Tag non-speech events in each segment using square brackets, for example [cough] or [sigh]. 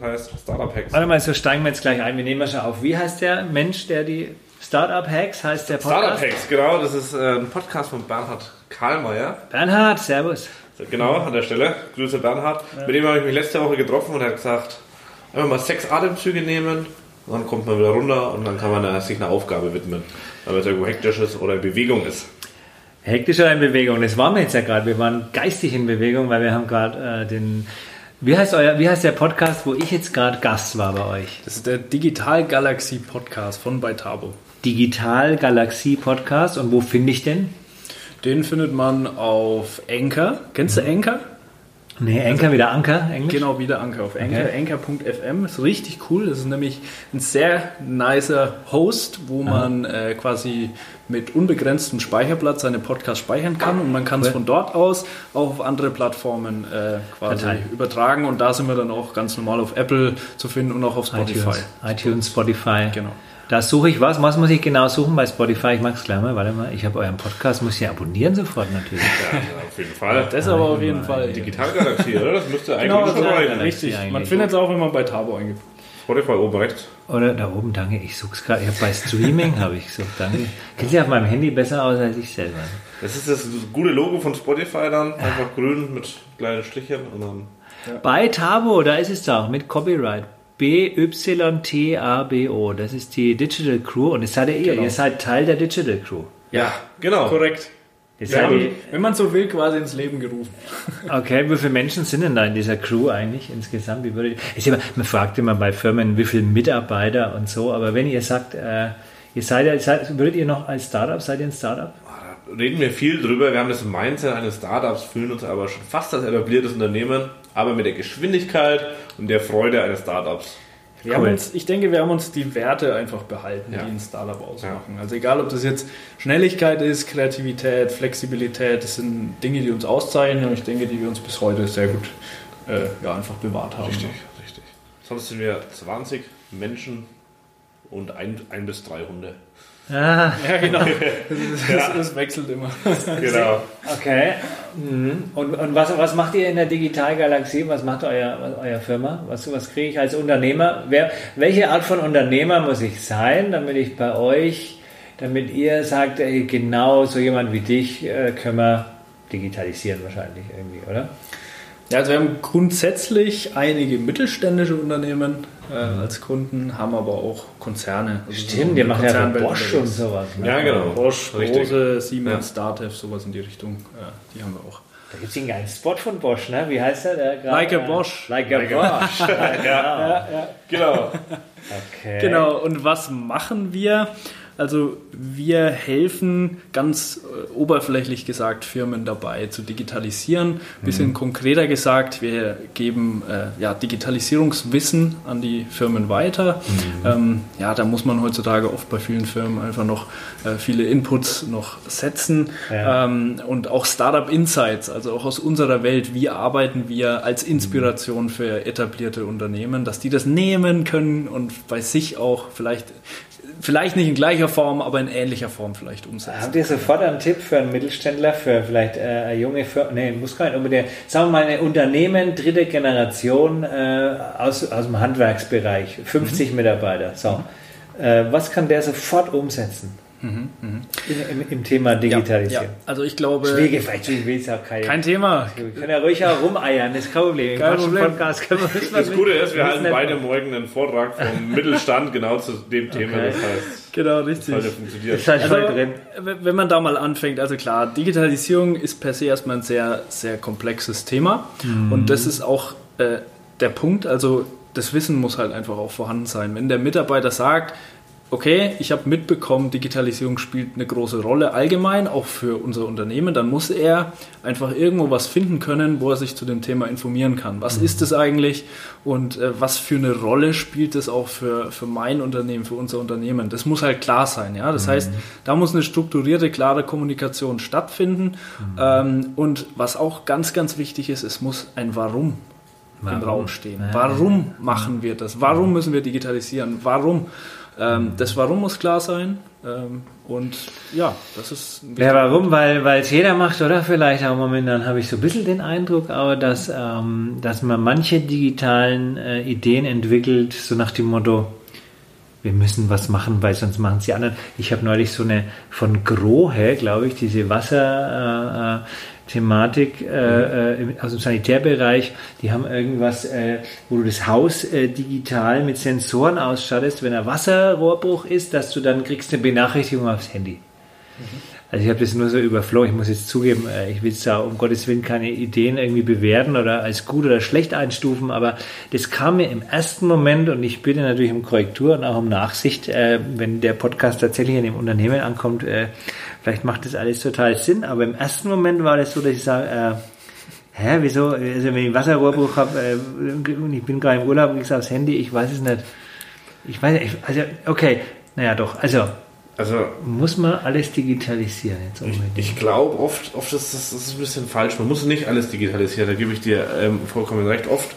heißt Startup Hacks. Warte mal, so steigen wir jetzt gleich ein. Wir nehmen mal schon auf. Wie heißt der Mensch, der die Startup Hacks heißt der Podcast? Startup Hacks, genau. Das ist äh, ein Podcast von Bernhard Karlmeier. Bernhard, Servus. Genau, an der Stelle. Grüße Bernhard. Mit dem habe ich mich letzte Woche getroffen und er hat gesagt, einfach mal sechs Atemzüge nehmen dann kommt man wieder runter und dann kann man sich einer Aufgabe widmen. Weil es irgendwo hektisch ist oder in Bewegung ist. Hektisch oder in Bewegung? Das waren wir jetzt ja gerade. Wir waren geistig in Bewegung, weil wir haben gerade äh, den. Wie heißt, euer, wie heißt der Podcast, wo ich jetzt gerade Gast war bei euch? Das ist der Digital Galaxy Podcast von Beitabo. Digital Galaxie Podcast. Und wo finde ich den? Den findet man auf Anchor. Kennst du Anchor? Nee, Anchor wieder Anker, Englisch? Genau, wieder Anchor auf Anchor. Okay. Anchor.fm ist richtig cool. Das ist nämlich ein sehr nicer Host, wo man äh, quasi mit unbegrenztem Speicherplatz seine Podcasts speichern kann und man kann es Cool. von dort aus auch auf andere Plattformen äh, quasi Verteilen. übertragen und da sind wir dann auch ganz normal auf Apple zu finden und auch auf Spotify. iTunes, iTunes, Spotify. Genau. Da suche ich was. Was muss ich genau suchen bei Spotify? Ich mag es gleich mal. Warte mal. Ich habe euren Podcast. Muss ich ja abonnieren sofort natürlich. Ja, auf jeden Fall. Das aber auf jeden Fall. Digitalgalaxie, oder? Das müsste eigentlich Genau, schon ja, reichen. richtig. Man findet es auch, wenn man bei Tabo eingibt. Spotify oben rechts. Oder da oben, danke. Ich suche es gerade. Ich habe bei Streaming habe ich gesucht. Danke. Kennt ihr auf meinem Handy besser aus als ich selber? Das ist das gute Logo von Spotify dann. Einfach grün mit kleinen Strichen und dann. Bei Tabo, da ist es doch mit Copyright. B-Y-T-A-B-O. Das ist die Digital Crew und das seid ihr. Genau. Ihr seid Teil der Digital Crew. Ja, genau. Korrekt. Wir haben, die, wenn man so will, quasi ins Leben gerufen. okay, wie viele Menschen sind denn da in dieser Crew eigentlich insgesamt? Wie würdet, ist immer, man fragt immer bei Firmen, wie viele Mitarbeiter und so, aber wenn ihr sagt, äh, ihr seid, ja- seid, würdet ihr noch als Startup, seid ihr ein Startup? Da reden wir viel drüber. Wir haben das Mindset eines Startups, fühlen uns aber schon fast als etabliertes Unternehmen, aber mit der Geschwindigkeit und der Freude eines Startups. Wir haben Cool. uns, ich denke, wir haben uns die Werte einfach behalten, Ja. die ein Startup ausmachen. Also egal, ob das jetzt Schnelligkeit ist, Kreativität, Flexibilität, das sind Dinge, die uns auszeichnen und ich denke, die wir uns bis heute sehr gut äh, ja, einfach bewahrt haben. Richtig, richtig. Sonst sind wir 20 Menschen und ein, ein bis drei Hunde. Ah, Ja, genau. [laughs] Das, das wechselt immer. [laughs] Genau. okay. Mhm. Und, und was, was macht ihr in der Digitalgalaxie? Was macht euer, euer Firma? Was, was kriege ich als Unternehmer? Wer, welche Art von Unternehmer muss ich sein, damit ich bei euch, damit ihr sagt, ey, genau so jemand wie dich äh, können wir digitalisieren wahrscheinlich irgendwie, oder? Ja, also wir haben grundsätzlich einige mittelständische Unternehmen äh, als Kunden, haben aber auch Konzerne. Also Stimmt, so ihr macht ja Bosch und sowas. Ne? Ja, genau. Bosch, Richtig. Rose, Siemens, Datev, sowas in die Richtung. Ja, die haben wir auch. Da gibt es einen geilen Spot von Bosch, ne? Wie heißt der? der gerade, Like a äh, Bosch. Like a Bosch. [laughs] Genau. Okay. Genau, und was machen wir? Also wir helfen ganz äh, oberflächlich gesagt Firmen dabei zu digitalisieren. Bisschen konkreter gesagt, wir geben äh, ja, Digitalisierungswissen an die Firmen weiter. Ähm, ja, da muss man heutzutage oft bei vielen Firmen einfach noch äh, viele Inputs noch setzen. Ja. Ähm, und auch Startup Insights, also auch aus unserer Welt, wie arbeiten wir als Inspiration für etablierte Unternehmen, dass die das nehmen können und bei sich auch vielleicht, vielleicht nicht in gleicher Form, aber in ähnlicher Form vielleicht umsetzen. Habt ihr sofort einen Tipp für einen Mittelständler, für vielleicht äh, eine junge Firma, nee, muss gar nicht unbedingt, sagen wir mal ein Unternehmen, dritte Generation äh, aus, aus dem Handwerksbereich, 50 Mitarbeiter, so. Äh, was kann der sofort umsetzen in, im, im Thema Ja, Digitalisierung? ja. Also ich glaube, Schwierige, vielleicht will es auch keine. kein Thema. wir können ja ruhig auch rumeiern, das ist kein Problem. Kein Problem. Podcast können wir Das Gute ist, wir halten beide morgen einen Vortrag vom [laughs] Mittelstand genau zu dem Thema. Okay. Das heißt, Genau, richtig. sollte funktionieren. Ist halt Also, drin. wenn man da mal anfängt, also klar, Digitalisierung ist per se erstmal ein sehr, sehr komplexes Thema. Und das ist auch äh, der Punkt, also das Wissen muss halt einfach auch vorhanden sein. Wenn der Mitarbeiter sagt, okay, ich habe mitbekommen, Digitalisierung spielt eine große Rolle allgemein, auch für unser Unternehmen, dann muss er einfach irgendwo was finden können, wo er sich zu dem Thema informieren kann. Was ist es eigentlich und äh, was für eine Rolle spielt es auch für, für mein Unternehmen, für unser Unternehmen? Das muss halt klar sein. Ja? Das heißt, da muss eine strukturierte, klare Kommunikation stattfinden. Ähm, und was auch ganz, ganz wichtig ist, es muss ein Warum im Raum stehen. Warum machen wir das? Warum müssen wir digitalisieren? Warum? Ähm, das Warum muss klar sein. Ähm, und ja, das ist. Ja, warum? Weil es jeder macht, oder? Vielleicht auch momentan habe ich so ein bisschen den Eindruck, aber dass, ähm, dass man manche digitalen äh, Ideen entwickelt, so nach dem Motto, wir müssen was machen, weil sonst machen es die anderen. Ich habe neulich so eine von Grohe, glaube ich, diese Wasser. Äh, äh Thematik äh, äh aus dem Sanitärbereich. Die haben irgendwas, äh, wo du das Haus äh, digital mit Sensoren ausstattest, wenn ein Wasserrohrbruch ist, dass du dann kriegst eine Benachrichtigung aufs Handy. Mhm. Also ich habe das nur so überflogen. Ich muss jetzt zugeben, äh, ich will da um Gottes Willen keine Ideen irgendwie bewerten oder als gut oder schlecht einstufen, aber das kam mir im ersten Moment und ich bitte natürlich um Korrektur und auch um Nachsicht, äh, wenn der Podcast tatsächlich in dem Unternehmen ankommt, vielleicht macht das alles total Sinn, aber im ersten Moment war das so, dass ich sage, hä, wieso, also wenn ich einen Wasserrohrbruch habe und ich bin gerade im Urlaub und ich sage aufs Handy, ich weiß es nicht. Ich weiß nicht, also okay, naja doch, also also muss man alles digitalisieren jetzt unbedingt? Ich, ich glaube, oft, oft ist das, das ist ein bisschen falsch. Man muss nicht alles digitalisieren, da gebe ich dir ähm, vollkommen recht. Oft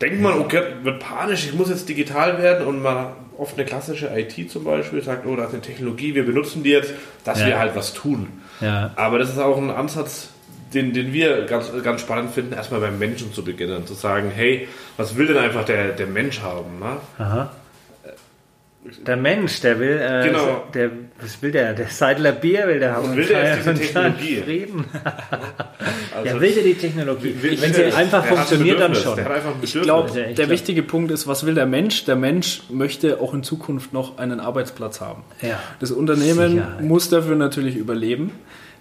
denkt man, okay, wird panisch, ich muss jetzt digital werden und man oft eine klassische IT zum Beispiel sagt, oh, da ist eine Technologie, wir benutzen die jetzt, dass ja. wir halt was tun. Ja. Aber das ist auch ein Ansatz, den, den wir ganz, ganz spannend finden, erstmal beim Menschen zu beginnen, zu sagen, hey, was will denn einfach der, der Mensch haben? Ne? Aha. Der Mensch, der will, äh, genau. der, was will der? Der Seidler Bier will der haben. Will der jetzt diese Technologie? Frieden. [laughs] also ja, will der die Technologie? Will, Wenn sie einfach funktioniert, dann schon. Ich glaube, der glaub. wichtige Punkt ist, was will der Mensch? Der Mensch möchte auch in Zukunft noch einen Arbeitsplatz haben. Ja. Das Unternehmen Sicherheit. muss dafür natürlich überleben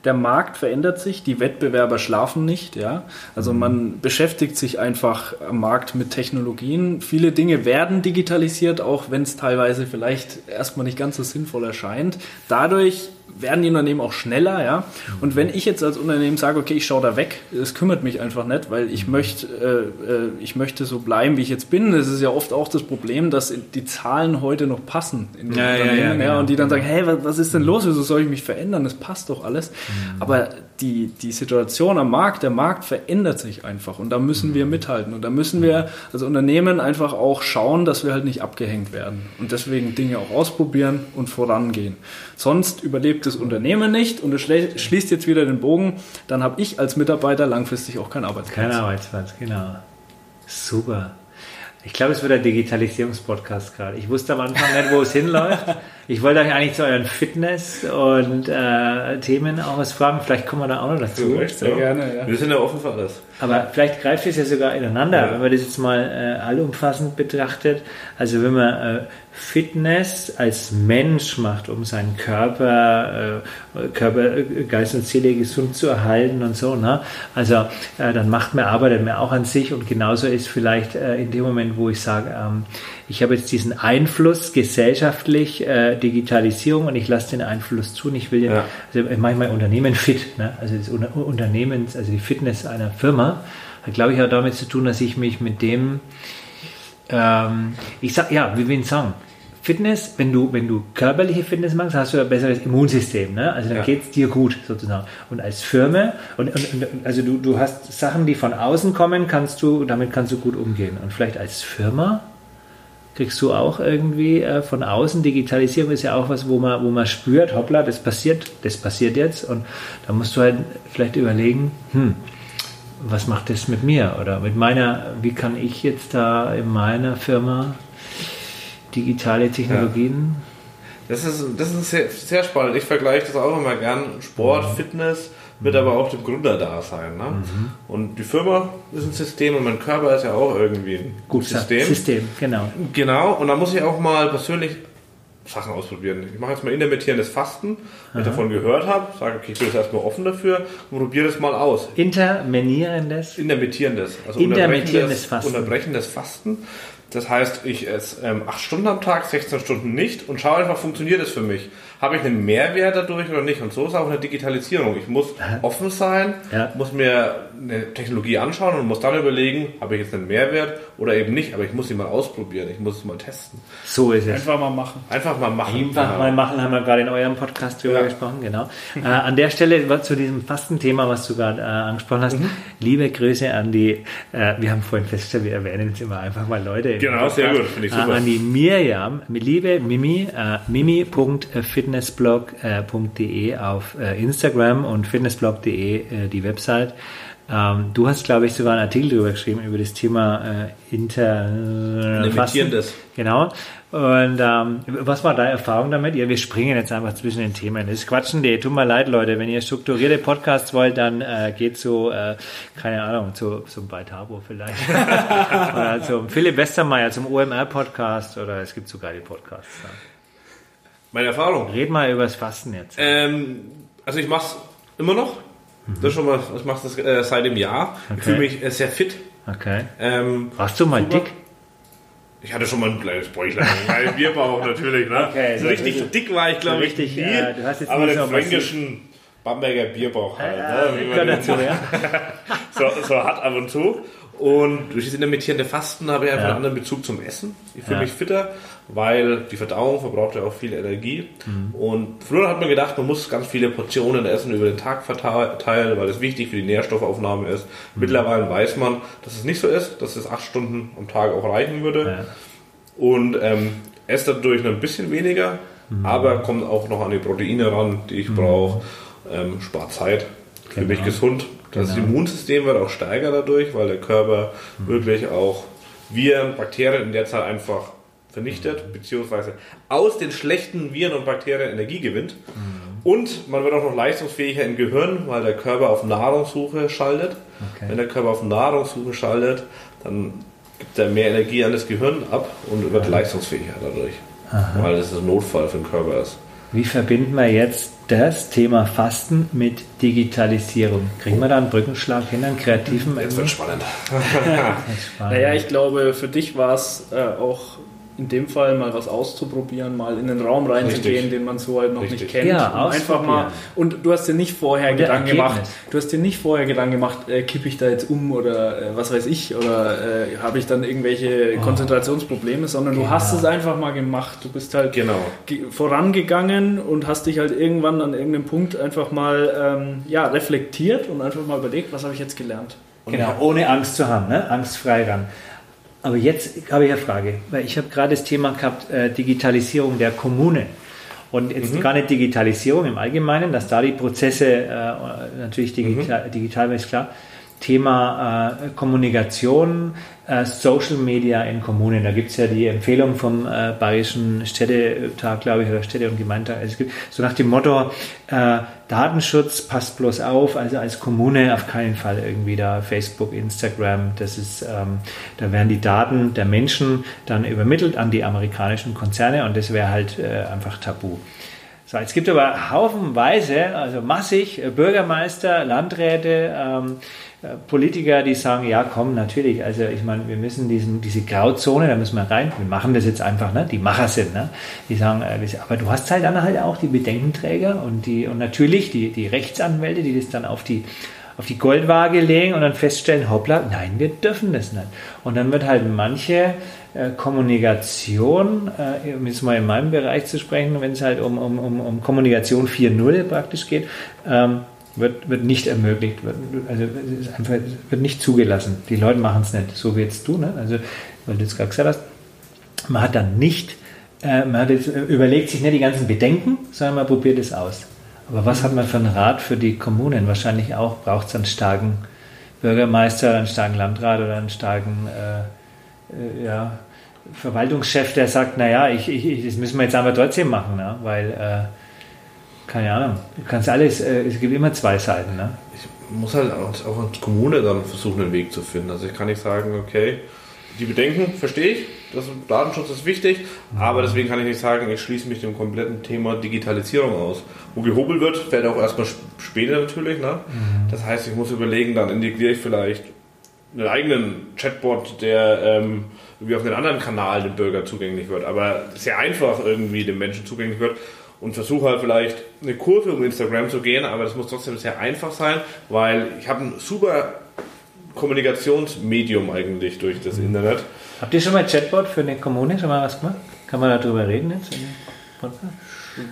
der Markt verändert sich, die Wettbewerber schlafen nicht, ja. Also mhm. man beschäftigt sich einfach am Markt mit Technologien. Viele Dinge werden digitalisiert, auch wenn es teilweise vielleicht erstmal nicht ganz so sinnvoll erscheint. Dadurch werden die Unternehmen auch schneller, ja. Und wenn ich jetzt als Unternehmen sage, okay, ich schaue da weg, es kümmert mich einfach nicht, weil ich möchte, äh, äh, ich möchte so bleiben, wie ich jetzt bin. Das ist ja oft auch das Problem, dass die Zahlen heute noch passen in den ja, Unternehmen, ja, ja, genau. und die dann sagen, hey, was, was, ist denn los? Wieso soll ich mich verändern? Das passt doch alles. Mhm. Aber die, die Situation am Markt, der Markt verändert sich einfach und da müssen wir mhm. mithalten und da müssen wir als Unternehmen einfach auch schauen, dass wir halt nicht abgehängt werden und deswegen Dinge auch ausprobieren und vorangehen. Sonst überlebt das Unternehmen nicht und es schließt jetzt wieder den Bogen, dann habe ich als Mitarbeiter langfristig auch keinen Arbeitsplatz. Kein Arbeitsplatz, genau. Super. Ich glaube, es wird ein Digitalisierungspodcast gerade. Ich wusste am Anfang nicht, wo es hinläuft. Ich wollte euch eigentlich zu euren Fitness- und äh, Themen auch was fragen. Vielleicht kommen wir da auch noch dazu. Ja, sehr gerne, ja. Wir sind ja offen für alles. Aber vielleicht greift es ja sogar ineinander, ja. wenn man das jetzt mal äh, allumfassend betrachtet. Also wenn man äh, Fitness als Mensch macht, um seinen Körper, äh, Körper, äh, Geist und Seele gesund zu erhalten und so. Ne? Also äh, dann macht man, arbeitet man auch an sich und genauso ist vielleicht äh, in dem Moment, wo ich sage, ähm, ich habe jetzt diesen Einfluss gesellschaftlich, äh, Digitalisierung und ich lasse den Einfluss zu und ich will ja. also ich mache mein Unternehmen fit, ne? also das Unternehmens, also die Fitness einer Firma, hat glaube ich auch damit zu tun, dass ich mich mit dem ähm, ich sag, ja, wie will ich sagen? Fitness, wenn du, wenn du körperliche Fitness machst, hast du ein besseres Immunsystem. Ne? Also dann ja. geht es dir gut sozusagen. Und als Firma, und, und, und, also du, du hast Sachen, die von außen kommen, kannst du, damit kannst du gut umgehen. Und vielleicht als Firma kriegst du auch irgendwie äh, von außen, Digitalisierung ist ja auch was, wo man, wo man spürt, hoppla, das passiert, das passiert jetzt. Und da musst du halt vielleicht überlegen, hm, was macht das mit mir oder mit meiner, wie kann ich jetzt da in meiner Firma digitale Technologien? Ja. Das ist, das ist sehr, sehr spannend. Ich vergleiche das auch immer gern. Sport, mhm. Fitness mit aber auch dem Gründerdasein. Ne? Mhm. Und die Firma ist ein System und mein Körper ist ja auch irgendwie ein gutes System. System, genau. Genau, und da muss ich auch mal persönlich Sachen ausprobieren. Ich mache jetzt mal intermittierendes Fasten, wenn ich davon gehört habe, sage, okay, ich bin jetzt erstmal offen dafür und probiere das mal aus. Interminierendes? Intermittierendes. Also Intermittierendes Fasten. Unterbrechendes Fasten. Das heißt, ich esse ähm, 8 Stunden am Tag, 16 Stunden nicht und schaue einfach, funktioniert es für mich. Habe ich einen Mehrwert dadurch oder nicht? Und so ist auch eine Digitalisierung. Ich muss offen sein, ja. muss mir eine Technologie anschauen und muss dann überlegen, habe ich jetzt einen Mehrwert oder eben nicht. Aber ich muss sie mal ausprobieren, ich muss es mal testen. So ist es. Einfach mal machen. Einfach mal machen. Einfach Ja. mal machen, haben wir gerade in eurem Podcast drüber Ja. gesprochen, genau. äh, an der Stelle zu diesem Fastenthema, was du gerade äh, angesprochen hast, Mhm. liebe Grüße an die, äh, wir haben vorhin festgestellt, wir erwähnen jetzt immer einfach mal Leute. Genau, sehr gut, finde ich Äh, super. an die Miriam, liebe Mimi, äh, mimi.fitnessblog.de auf äh, Instagram und fitnessblog.de äh, die Website. Ähm, du hast, glaube ich, sogar einen Artikel darüber geschrieben, über das Thema äh, Inter... Limitierendes. Genau. Und ähm, was war deine Erfahrung damit? Ja, wir springen jetzt einfach zwischen den Themen. Das ist Quatschen.de. Tut mir leid, Leute. Wenn ihr strukturierte Podcasts wollt, dann äh, geht zu, äh, keine Ahnung, zu, zum Beitabo vielleicht. [laughs] oder zum Philipp Westermeier, zum OMR-Podcast oder es gibt so geile Podcasts. Ja. Meine Erfahrung. Red mal über das Fasten jetzt. Ähm, also ich mache es immer noch. Das ist schon mal, ich mache das äh, seit dem Jahr. Ich Okay. fühle mich äh, sehr fit. Okay. Ähm, Warst du mal Super. dick? ich hatte schon mal ein kleines Bäuchlein, [laughs] ein Bierbauch natürlich. Ne? Okay, so so richtig richtig- dick war ich, glaube ich, richtig, nie. äh, du hast jetzt aber den so fränkischen Bamberger Bierbauch halt. ne? Wie man dazu, ja? [laughs] so, so hat ab und zu. Und durch das intermittierende Fasten habe ich einfach Ja. einen anderen Bezug zum Essen. Ich fühle Ja. mich fitter, weil die Verdauung verbraucht ja auch viel Energie. Mhm. Und früher hat man gedacht, man muss ganz viele Portionen essen über den Tag verteilen, weil das wichtig für die Nährstoffaufnahme ist. Mhm. Mittlerweile weiß man, dass es nicht so ist, dass es acht Stunden am Tag auch reichen würde. Ja. Und ähm, esse dadurch ein bisschen weniger, Mhm. aber kommt auch noch an die Proteine ran, die ich brauche. Ähm, spart Zeit, für Genau. mich gesund. Das Genau. Immunsystem wird auch stärker dadurch, weil der Körper Mhm. wirklich auch Viren, Bakterien in der Zeit einfach vernichtet, beziehungsweise aus den schlechten Viren und Bakterien Energie gewinnt. Mhm. Und man wird auch noch leistungsfähiger im Gehirn, weil der Körper auf Nahrungssuche schaltet. Okay. Wenn der Körper auf Nahrungssuche schaltet, dann gibt er mehr Energie an das Gehirn ab und wird leistungsfähiger dadurch. Weil das ein Notfall für den Körper ist. Wie verbinden wir jetzt das Thema Fasten mit Digitalisierung? Kriegen wir da einen Brückenschlag hin, einen kreativen? Jetzt wird spannend. [laughs] Spannend. Naja, ich glaube, für dich war es äh, auch in dem Fall mal was auszuprobieren, mal in den Raum reinzugehen, den man so halt noch Richtig. nicht kennt. Ja, und einfach mal. Und du hast dir nicht vorher Und Gedanken gemacht. Du hast dir nicht vorher Gedanken gemacht, äh, kippe ich da jetzt um oder äh, was weiß ich oder äh, habe ich dann irgendwelche Konzentrationsprobleme, sondern du Genau. hast es einfach mal gemacht. Du bist halt Genau. ge- vorangegangen und hast dich halt irgendwann an irgendeinem Punkt einfach mal ähm, ja, reflektiert und einfach mal überlegt, was habe ich jetzt gelernt. Genau, ohne Angst zu haben, ne? angstfrei ran. Aber jetzt habe ich eine Frage, weil ich habe gerade das Thema gehabt, äh, Digitalisierung der Kommune. Und jetzt gar nicht Digitalisierung im Allgemeinen, dass da die Prozesse äh, natürlich digital, digital ist klar. Thema äh, Kommunikation, äh, Social Media in Kommunen. Da gibt es ja die Empfehlung vom äh, Bayerischen Städtetag, glaube ich, oder Städte- und Gemeindetag. Also es gibt so nach dem Motto, äh, Datenschutz passt bloß auf, also als Kommune auf keinen Fall irgendwie da Facebook, Instagram, das ist, ähm, da werden die Daten der Menschen dann übermittelt an die amerikanischen Konzerne und das wäre halt äh, einfach tabu. So, es gibt aber haufenweise, also massig äh, Bürgermeister, Landräte, ähm, äh, Politiker, die sagen, ja komm, natürlich, also ich meine, wir müssen diesen, diese Grauzone, da müssen wir rein, wir machen das jetzt einfach, ne? die Macher sind, ne? die sagen, äh, aber du hast halt dann halt auch die Bedenkenträger und die und natürlich die, die Rechtsanwälte, die das dann auf die auf die Goldwaage legen und dann feststellen, hoppla, nein, wir dürfen das nicht. Und dann wird halt manche äh, Kommunikation, äh, um jetzt mal in meinem Bereich zu sprechen, wenn es halt um, um, um, um Kommunikation 4.0 praktisch geht, ähm, wird, wird nicht ermöglicht, wird, also es ist einfach, es wird nicht zugelassen. Die Leute machen es nicht, so wie jetzt du, ne? also weil du jetzt gerade gesagt hast, man hat dann nicht, äh, man hat jetzt, äh, überlegt sich nicht die ganzen Bedenken, sondern man probiert es aus. Aber was hat man für einen Rat für die Kommunen? Wahrscheinlich auch braucht es einen starken Bürgermeister, einen starken Landrat oder einen starken äh, äh, ja, Verwaltungschef, der sagt, naja, ich, ich, das müssen wir jetzt aber trotzdem machen, ne? weil, äh, keine Ahnung, du kannst alles, äh, es gibt immer zwei Seiten. Ne? Ich muss halt auch, auch als Kommune dann versuchen, einen Weg zu finden. Also ich kann nicht sagen, okay, die Bedenken verstehe ich, das Datenschutz ist wichtig, aber deswegen kann ich nicht sagen, ich schließe mich dem kompletten Thema Digitalisierung aus. Wo gehobelt wird, fällt auch erstmal sp- später natürlich. Ne? Das heißt, ich muss überlegen, dann integriere ich vielleicht einen eigenen Chatbot, der ähm, irgendwie auf einen anderen Kanal dem Bürger zugänglich wird, aber sehr einfach irgendwie dem Menschen zugänglich wird und versuche halt vielleicht eine Kurve um Instagram zu gehen, aber das muss trotzdem sehr einfach sein, weil ich habe ein super Kommunikationsmedium eigentlich durch das Internet. Habt ihr schon mal Chatbot für eine Kommune schon mal was gemacht? Kann man darüber reden jetzt?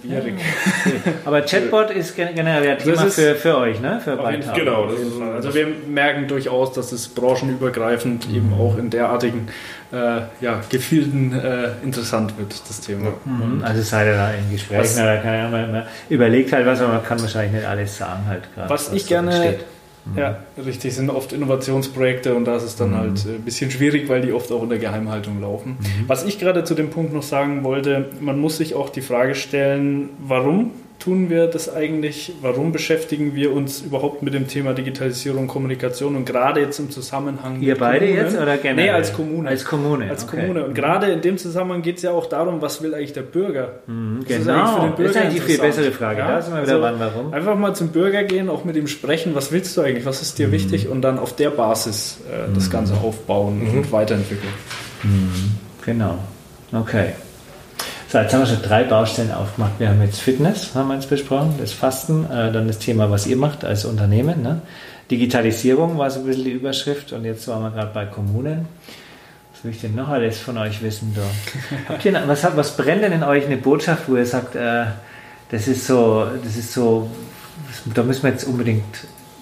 Schwierig. [laughs] Aber Chatbot ist generell ein Thema ist für, für euch, ne? Für Beitag. Genau, ist Also wir merken durchaus, dass es branchenübergreifend eben auch in derartigen äh, ja, Gefilden äh, interessant wird, das Thema. Mhm. Also seid ihr da in Gesprächen Was- oder keine Ahnung, man, überlegt halt was, aber man kann wahrscheinlich nicht alles sagen halt gerade. Was ich so gerne, entsteht. Ja, richtig, sind oft Innovationsprojekte und da ist es dann halt äh, ein bisschen schwierig, weil die oft auch unter Geheimhaltung laufen. Was ich gerade zu dem Punkt noch sagen wollte, man muss sich auch die Frage stellen, warum tun wir das eigentlich? Warum beschäftigen wir uns überhaupt mit dem Thema Digitalisierung, Kommunikation und gerade jetzt im Zusammenhang Ihr beide Kommunen? jetzt oder generell? Nee, als Kommune. Als Kommune. Als okay. Kommune. Und gerade in dem Zusammenhang geht es ja auch darum, was will eigentlich der Bürger? Ist Genau, eigentlich für den das Bürger ist eigentlich die viel bessere Frage. Ja? Da sind wir wieder Also, ran, warum. Einfach mal zum Bürger gehen, auch mit ihm sprechen, was willst du eigentlich, was ist dir wichtig und dann auf der Basis äh, das Ganze aufbauen und weiterentwickeln. Genau. Okay. So, jetzt haben wir schon drei Baustellen aufgemacht. Wir haben jetzt Fitness, haben wir jetzt besprochen, das Fasten, äh, dann das Thema, was ihr macht als Unternehmen. Ne? Digitalisierung war so ein bisschen die Überschrift und jetzt waren wir gerade bei Kommunen. Was will ich denn noch alles von euch wissen? Da? [laughs] Habt ihr, was, hat- was brennt denn in euch eine Botschaft, wo ihr sagt, äh, das ist so, das ist so, da müssen wir jetzt unbedingt,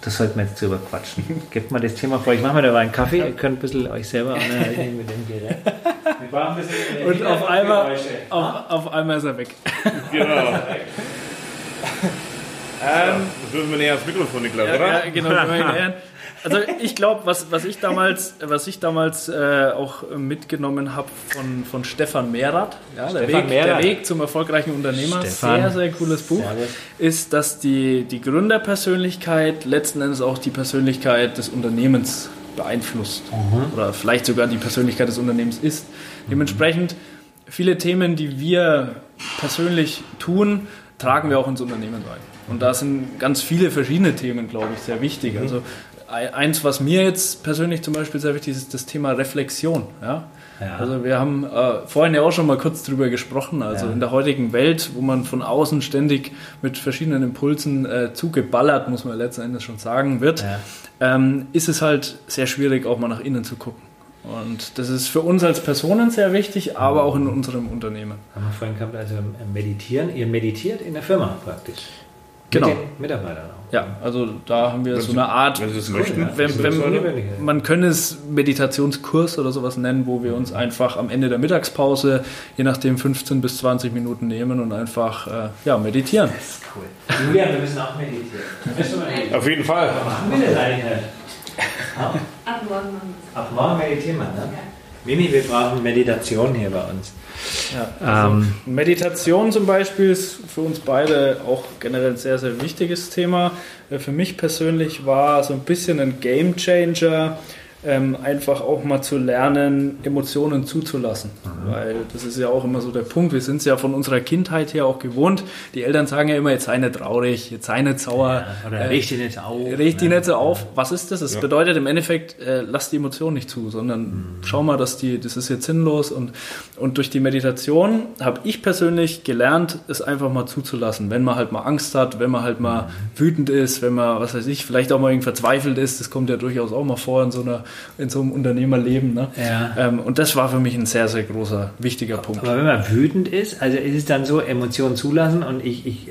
das sollten wir jetzt drüber quatschen. [laughs] Gebt mal das Thema vor. Ich mache mir dabei einen Kaffee, ihr könnt ein bisschen euch selber anhalten mit dem Gerät. [laughs] Brauchen ein bisschen Und auf einmal, auf, auf einmal ist er weg. [laughs] Genau. ähm, das dürfen wir näher ans Mikrofon, Niklas, Ja, oder? ja, genau. [laughs] Also ich glaube, was, was ich damals, was ich damals äh, auch mitgenommen habe von, von Stefan Mehrath, ja, der, Stefan Weg, Mehrath. der Weg zum erfolgreichen Unternehmer, Stefan. sehr, sehr cooles Buch, Servus. ist, dass die, die Gründerpersönlichkeit letzten Endes auch die Persönlichkeit des Unternehmens beeinflusst oder vielleicht sogar die Persönlichkeit des Unternehmens ist. Dementsprechend viele Themen, die wir persönlich tun, tragen wir auch ins Unternehmen rein. Und da sind ganz viele verschiedene Themen, glaube ich, sehr wichtig. Also e- eins, was mir jetzt persönlich zum Beispiel sehr wichtig ist, ist das Thema Reflexion. Ja? Ja. Also wir haben äh, vorhin ja auch schon mal kurz drüber gesprochen. Also Ja. in der heutigen Welt, wo man von außen ständig mit verschiedenen Impulsen äh, zugeballert, muss man letzten Endes schon sagen, wird, ähm, ist es halt sehr schwierig, auch mal nach innen zu gucken. Und das ist für uns als Personen sehr wichtig, aber auch in unserem Unternehmen. Haben wir vorhin gehabt, also äh, meditieren. Ihr meditiert in der Firma praktisch. Genau. Mit den Mitarbeitern auch. Ja, also da haben wir Wenn so Sie- eine Art, Wenn Sie es möchten. wenn, wenn, ja. man könnte es Meditationskurs oder sowas nennen, wo wir uns einfach am Ende der Mittagspause, je nachdem 15 bis 20 Minuten nehmen und einfach äh, ja, meditieren. Das ist cool. Julian, wir müssen auch meditieren. Auf jeden Fall. machen wir das [laughs] eigentlich? Ab morgen machen wir Ab morgen meditieren wir, ne? Mimi, wir brauchen Meditation hier bei uns. Ja, also Ähm, Meditation zum Beispiel ist für uns beide auch generell ein sehr, sehr wichtiges Thema. Für mich persönlich war so ein bisschen ein Game Changer, ähm, einfach auch mal zu lernen, Emotionen zuzulassen. Weil das ist ja auch immer so der Punkt. Wir sind es ja von unserer Kindheit her auch gewohnt. Die Eltern sagen ja immer, jetzt sei nicht traurig, jetzt sei nicht sauer. oder Äh, reg dich nicht auf. Reg die ne? nicht so auf. Was ist das? Das bedeutet im Endeffekt, äh, lass die Emotionen nicht zu, sondern schau mal, dass die, das ist jetzt sinnlos. Und, und durch die Meditation habe ich persönlich gelernt, es einfach mal zuzulassen. Wenn man halt mal Angst hat, wenn man halt mal wütend ist, wenn man, was weiß ich, vielleicht auch mal irgendwie verzweifelt ist. Das kommt ja durchaus auch mal vor in so, einer, in so einem Unternehmerleben. Ne? Ja. Ähm, und das war für mich ein sehr, sehr großer, wichtiger Punkt. Aber wenn man wütend ist, also ist es dann so, Emotionen zulassen und ich, ich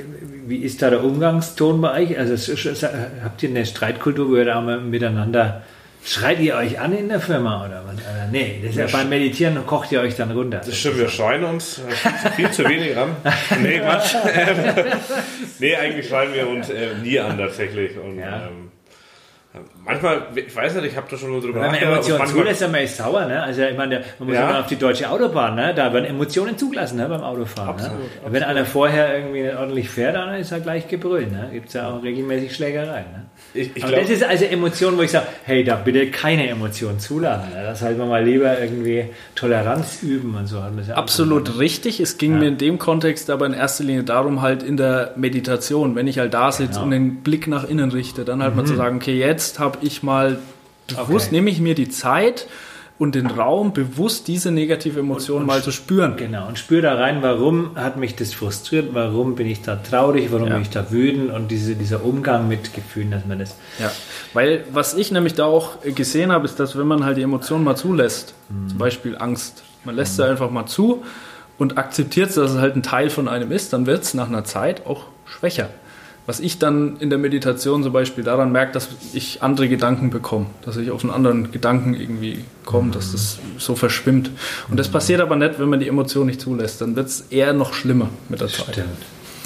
wie ist da der Umgangston bei euch? Also es ist- habt ihr eine Streitkultur, wo ihr da mal miteinander schreit ihr euch an in der Firma oder was? Nee, das ist ja beim Meditieren kocht ihr euch dann runter. Das stimmt, wir schreien uns viel zu wenig an. [laughs] Nee, Quatsch. [laughs] nee, eigentlich schreien wir uns äh, nie an tatsächlich. Und, Ja. ähm, manchmal, ich weiß nicht, ich habe da schon mal drüber nachgedacht. aber Emotionen manchmal- zulässt, dann ist sauer. Ne? Also ich meine, man muss Ja. mal auf die deutsche Autobahn, ne? da werden Emotionen zugelassen ne? beim Autofahren. Absolut, ne? Wenn einer vorher irgendwie ordentlich fährt, dann ist er gleich gebrüllt. Ne? Gibt es ja auch regelmäßig Schlägereien. Ne? Ich, ich glaub, das ist also Emotion, wo ich sage, hey, da bitte keine Emotionen zulassen. Ne? Das sollten wir mal lieber irgendwie Toleranz üben und so. Hat man ja Absolut gesagt. richtig. Es ging mir in dem Kontext aber in erster Linie darum, halt in der Meditation, wenn ich halt da sitze Genau. und den Blick nach innen richte, dann halt mal zu sagen, okay, jetzt habe ich mal bewusst, Okay. nehme ich mir die Zeit und den Raum, bewusst diese negative Emotion mal zu spüren. Genau, und spür da rein, warum hat mich das frustriert, warum bin ich da traurig, warum Ja. bin ich da wütend und diese, dieser Umgang mit Gefühlen, dass man das Ja, weil was ich nämlich da auch gesehen habe, ist, dass wenn man halt die Emotionen mal zulässt, zum Beispiel Angst, man lässt sie einfach mal zu und akzeptiert, dass es halt ein Teil von einem ist, dann wird es nach einer Zeit auch schwächer. Was ich dann in der Meditation zum Beispiel daran merke, dass ich andere Gedanken bekomme, dass ich auf einen anderen Gedanken irgendwie komme, dass das so verschwimmt. Und das passiert aber nicht, wenn man die Emotion nicht zulässt. Dann wird es eher noch schlimmer mit der Zeit. Stimmt.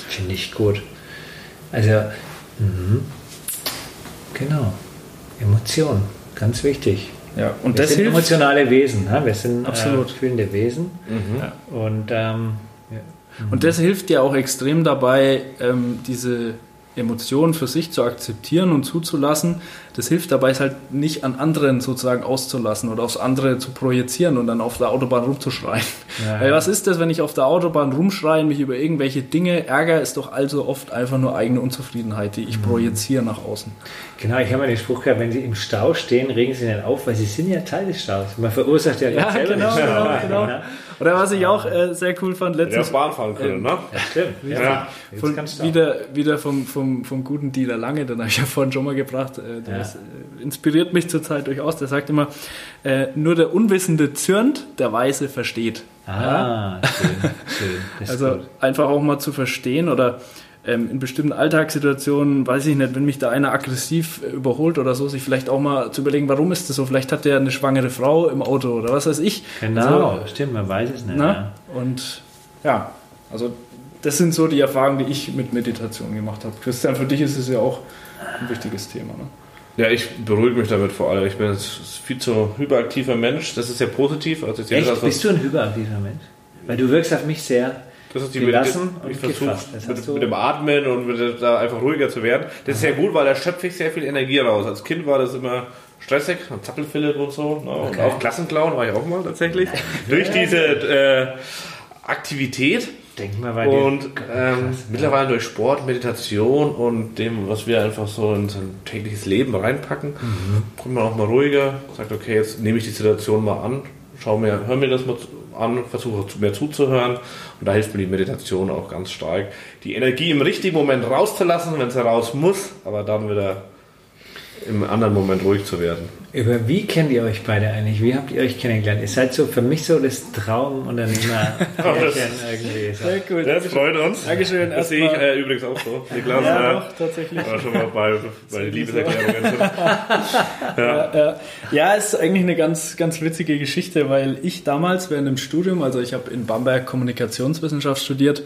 Finde ich gut. Also, mhm. genau. Emotion, ganz wichtig. Ja, und wir das sind hilft. emotionale Wesen, ne? wir sind Absolut. Äh, fühlende Wesen. Ja. Und ähm, ja. Und das hilft dir auch extrem dabei, ähm, diese Emotionen für sich zu akzeptieren und zuzulassen. Das hilft dabei, es halt nicht an anderen sozusagen auszulassen oder aufs andere zu projizieren und dann auf der Autobahn rumzuschreien. Ja. Weil was ist das, wenn ich auf der Autobahn rumschreie, mich über irgendwelche Dinge ärgere, ist doch also oft einfach nur eigene Unzufriedenheit, die ich Mhm. projiziere nach außen. Genau, ich habe mal den Spruch gehabt, wenn Sie im Stau stehen, regen Sie nicht auf, weil Sie sind ja Teil des Staus. Man verursacht ja, Ja, selber genau, den Stau. genau, genau. Oder was ich auch äh, sehr cool fand, letztens auch Bahn fahren können, ne? ja, stimmt. Ja. Von, wieder, wieder vom, vom, vom guten Dealer Lange, den habe ich ja vorhin schon mal gebracht. Äh, der Ja. ist, äh, inspiriert mich zurzeit durchaus. Der sagt immer, äh, nur der Unwissende zürnt, der Weise versteht. Ah, schön, schön. Also gut. einfach auch mal zu verstehen oder ähm, in bestimmten Alltagssituationen, weiß ich nicht, wenn mich da einer aggressiv äh, überholt oder so, sich vielleicht auch mal zu überlegen, warum ist das so? Vielleicht hat der eine schwangere Frau im Auto oder was weiß ich. Genau, Also, stimmt, man weiß es nicht. Ne? Ja. Und ja, also das sind so die Erfahrungen, die ich mit Meditation gemacht habe. Christian, für dich ist es ja auch ein wichtiges Thema. Ne? Ja, ich beruhige mich damit vor allem. Ich bin jetzt viel zu hyperaktiver Mensch. Das ist sehr positiv. Also Echt? das, Bist du ein hyperaktiver Mensch? Weil du wirkst auf mich sehr das ist die gelassen Medita- Ich und versuche mit, mit dem Atmen und mit, da einfach ruhiger zu werden. Das ist sehr gut, weil da schöpfe ich sehr viel Energie raus. Als Kind war das immer stressig, und Zappelphilipp und so. Ne? Und Okay. auch Klassenclown war ich auch mal tatsächlich. Durch diese äh, Aktivität. Denk mal bei Und ähm, Krass, mittlerweile durch Sport, Meditation und dem, was wir einfach so in sein tägliches Leben reinpacken, Mhm. kommt man auch mal ruhiger, sagt, okay, jetzt nehme ich die Situation mal an, schau mir, hör mir das mal an, versuche mir zuzuhören und da hilft mir die Meditation auch ganz stark, die Energie im richtigen Moment rauszulassen, wenn sie raus muss, aber dann wieder im anderen Moment ruhig zu werden. Über wie kennt ihr euch beide eigentlich? Wie habt ihr euch kennengelernt? Ihr seid so für mich so das Traumunternehmer [laughs] irgendwie. So. Sehr cool. Das freut uns. Dankeschön. Das sehe ich äh, übrigens auch so. Niklas, Ja, äh, doch, tatsächlich. war schon mal bei, bei den Liebeserklärungen. sind. [laughs] Ja, ja. ja, ist eigentlich eine ganz, ganz witzige Geschichte, weil ich damals während dem Studium, also ich habe in Bamberg Kommunikationswissenschaft studiert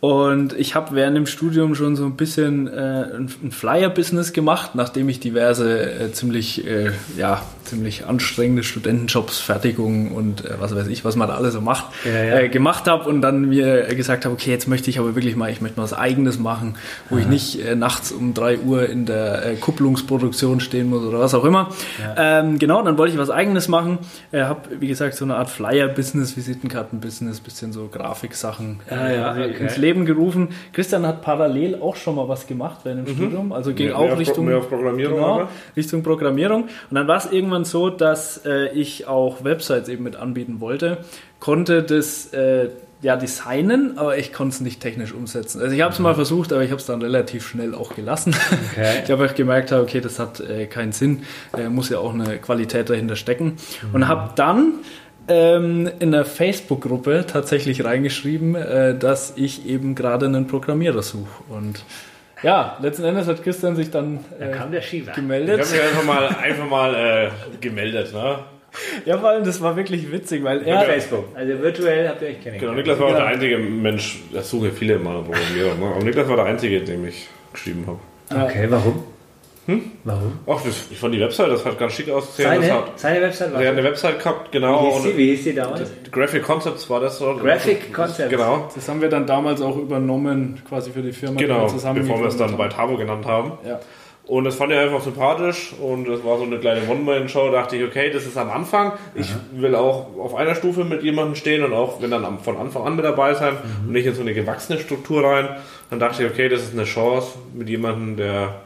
und ich habe während dem Studium schon so ein bisschen äh, ein, Flyer-Business gemacht, nachdem ich diverse äh, ziemlich, äh, ja, ziemlich anstrengende Studentenjobs, Fertigung und äh, was weiß ich, was man da alles so macht, Ja, ja. Äh, gemacht habe und dann mir äh, gesagt habe, okay, jetzt möchte ich aber wirklich mal, ich möchte mal was Eigenes machen, wo ich nicht äh, nachts um 3 Uhr in der äh, Kupplungsproduktion stehen muss oder was auch immer. Ähm, genau, dann wollte ich was Eigenes machen. Äh, habe, wie gesagt, so eine Art Flyer-Business, Visitenkarten-Business, bisschen so Grafiksachen Ah, ja, quasi okay. ins Leben gerufen. Christian hat parallel auch schon mal was gemacht während dem Studium, also ging Mehr- auch mehr Richtung, mehr auf Programmierung, genau? Richtung Programmierung. Und dann war es irgendwann so, dass äh, ich auch Websites eben mit anbieten wollte, konnte das äh, ja designen, aber ich konnte es nicht technisch umsetzen. Also ich habe es mal versucht, aber ich habe es dann relativ schnell auch gelassen. Okay. [laughs] Ich habe auch gemerkt, okay, das hat äh, keinen Sinn, äh, muss ja auch eine Qualität dahinter stecken. Und habe dann ähm, in der Facebook-Gruppe tatsächlich reingeschrieben, äh, dass ich eben gerade einen Programmierer suche. Und ja, letzten Endes hat Christian sich dann Da äh, kam der Shiva. Ich gemeldet. habe mich einfach mal, einfach mal äh, gemeldet. Ne? Ja, vor allem, das war wirklich witzig, weil er, Facebook. Also virtuell habt ihr euch Genau, kennengelernt. Niklas war auch Genau. der einzige Mensch, das suche viele mal Programmierer, ne? aber Niklas war der einzige, dem ich geschrieben habe. Okay, warum? Warum? Ach, das, ich fand die Website, das hat ganz schick ausgesehen. Seine, hat, seine Website war der hat eine Website gehabt, genau. Wie hieß die, wie hieß die damals? Graphic Concepts war das so. Graphic Concepts. Genau, das haben wir dann damals auch übernommen, quasi für die Firma. die genau, wir zusammen bevor wir es dann bei gegründet Tabo genannt haben. haben. Ja. Und das fand ich einfach sympathisch und das war so eine kleine One-Man-Show. dachte ich, okay, das ist am Anfang. Ich will auch auf einer Stufe mit jemandem stehen und auch wenn dann von Anfang an mit dabei sein und nicht in so eine gewachsene Struktur rein. Dann dachte ich, okay, das ist eine Chance mit jemandem, der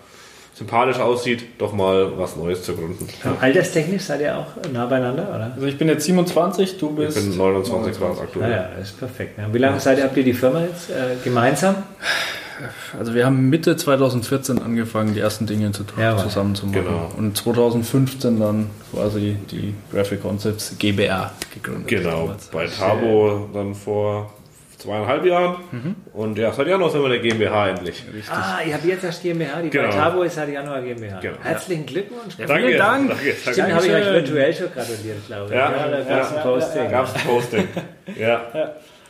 sympathisch aussieht, doch mal was Neues zu gründen. Alterstechnisch seid ihr auch nah beieinander, oder? Also ich bin jetzt 27, du Ich bist... bin 29 Grad aktuell. Naja, das ist perfekt. Ne? Wie lange seid ihr, habt ihr die Firma jetzt äh, gemeinsam? Also wir haben Mitte 2014 angefangen, die ersten Dinge zu, Ja, aber- zusammen zu machen. Genau. Und 2015 dann quasi die Graphic Concepts GBR gegründet. Genau, damals. bei Tabo dann vor zweieinhalb Jahren. Und ja, seit Januar sind wir der GmbH endlich. Ah, ihr habt jetzt erst GmbH, die Genau. bei Tabo ist halt Januar GmbH. Genau. Herzlichen Glückwunsch. Danke, vielen Dank. Danke, danke. Stimmt, habe ich euch virtuell schon gratuliert, glaube ich. Ja, da gab es ja, ein Posting. Gab es ein Posting. ja.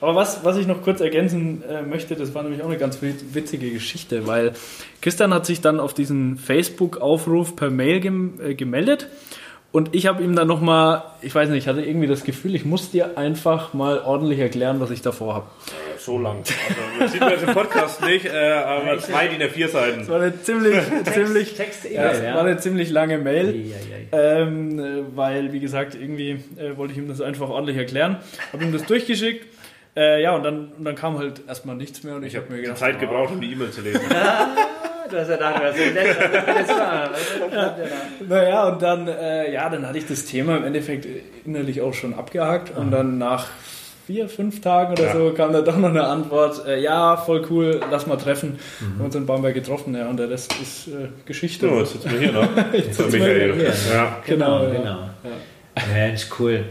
Aber was, was ich noch kurz ergänzen äh, möchte, das war nämlich auch eine ganz wit- witzige Geschichte, weil Christian hat sich dann auf diesen Facebook-Aufruf per Mail gem äh, gemeldet und ich habe ihm dann nochmal, ich weiß nicht, ich hatte irgendwie das Gefühl, ich muss dir einfach mal ordentlich erklären, was ich davor habe. So lang. Also, das sieht man jetzt im Podcast nicht, äh, aber zwei DIN A4 Seiten. Das war eine ziemlich, [laughs] ziemlich, Text ja, war eine ziemlich lange Mail. Eieiei. Ähm, äh, weil, wie gesagt, irgendwie äh, wollte ich ihm das einfach ordentlich erklären. Habe ihm das durchgeschickt. Äh, ja, und dann, und dann kam halt erstmal nichts mehr und ich, Ich habe mir gedacht, Zeit gebraucht, um die E-Mail zu lesen. [laughs] Du hast ja gedacht, was ist das? Das war- Naja, und dann, äh, ja, dann hatte ich das Thema im Endeffekt innerlich auch schon abgehakt und dann nach vier, fünf Tagen oder Ja. so kam da doch noch eine Antwort, äh, ja, voll cool, lass mal treffen. Wir haben uns in Bamberg getroffen, ja, und der Rest ist äh, Geschichte. So, jetzt sitzen wir hier noch. [laughs] Jetzt sitzen wir Michael. hier. Ja. Genau, Genau, ja. genau. Mensch, cool.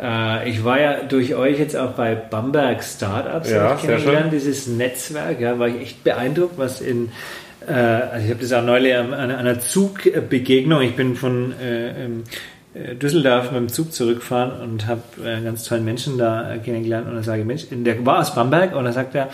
Äh, ich war ja durch euch jetzt auch bei Bamberg Startups Ja, kennengelernt, dieses Netzwerk. Ja, war ich echt beeindruckt, was in äh, also ich habe das auch neulich an an einer Zugbegegnung. Ich bin von äh, ähm, äh, Düsseldorf mit dem Zug zurückgefahren und habe äh, einen ganz tollen Menschen da kennengelernt und dann sage ich, Mensch, der war aus Bamberg und dann sagt er,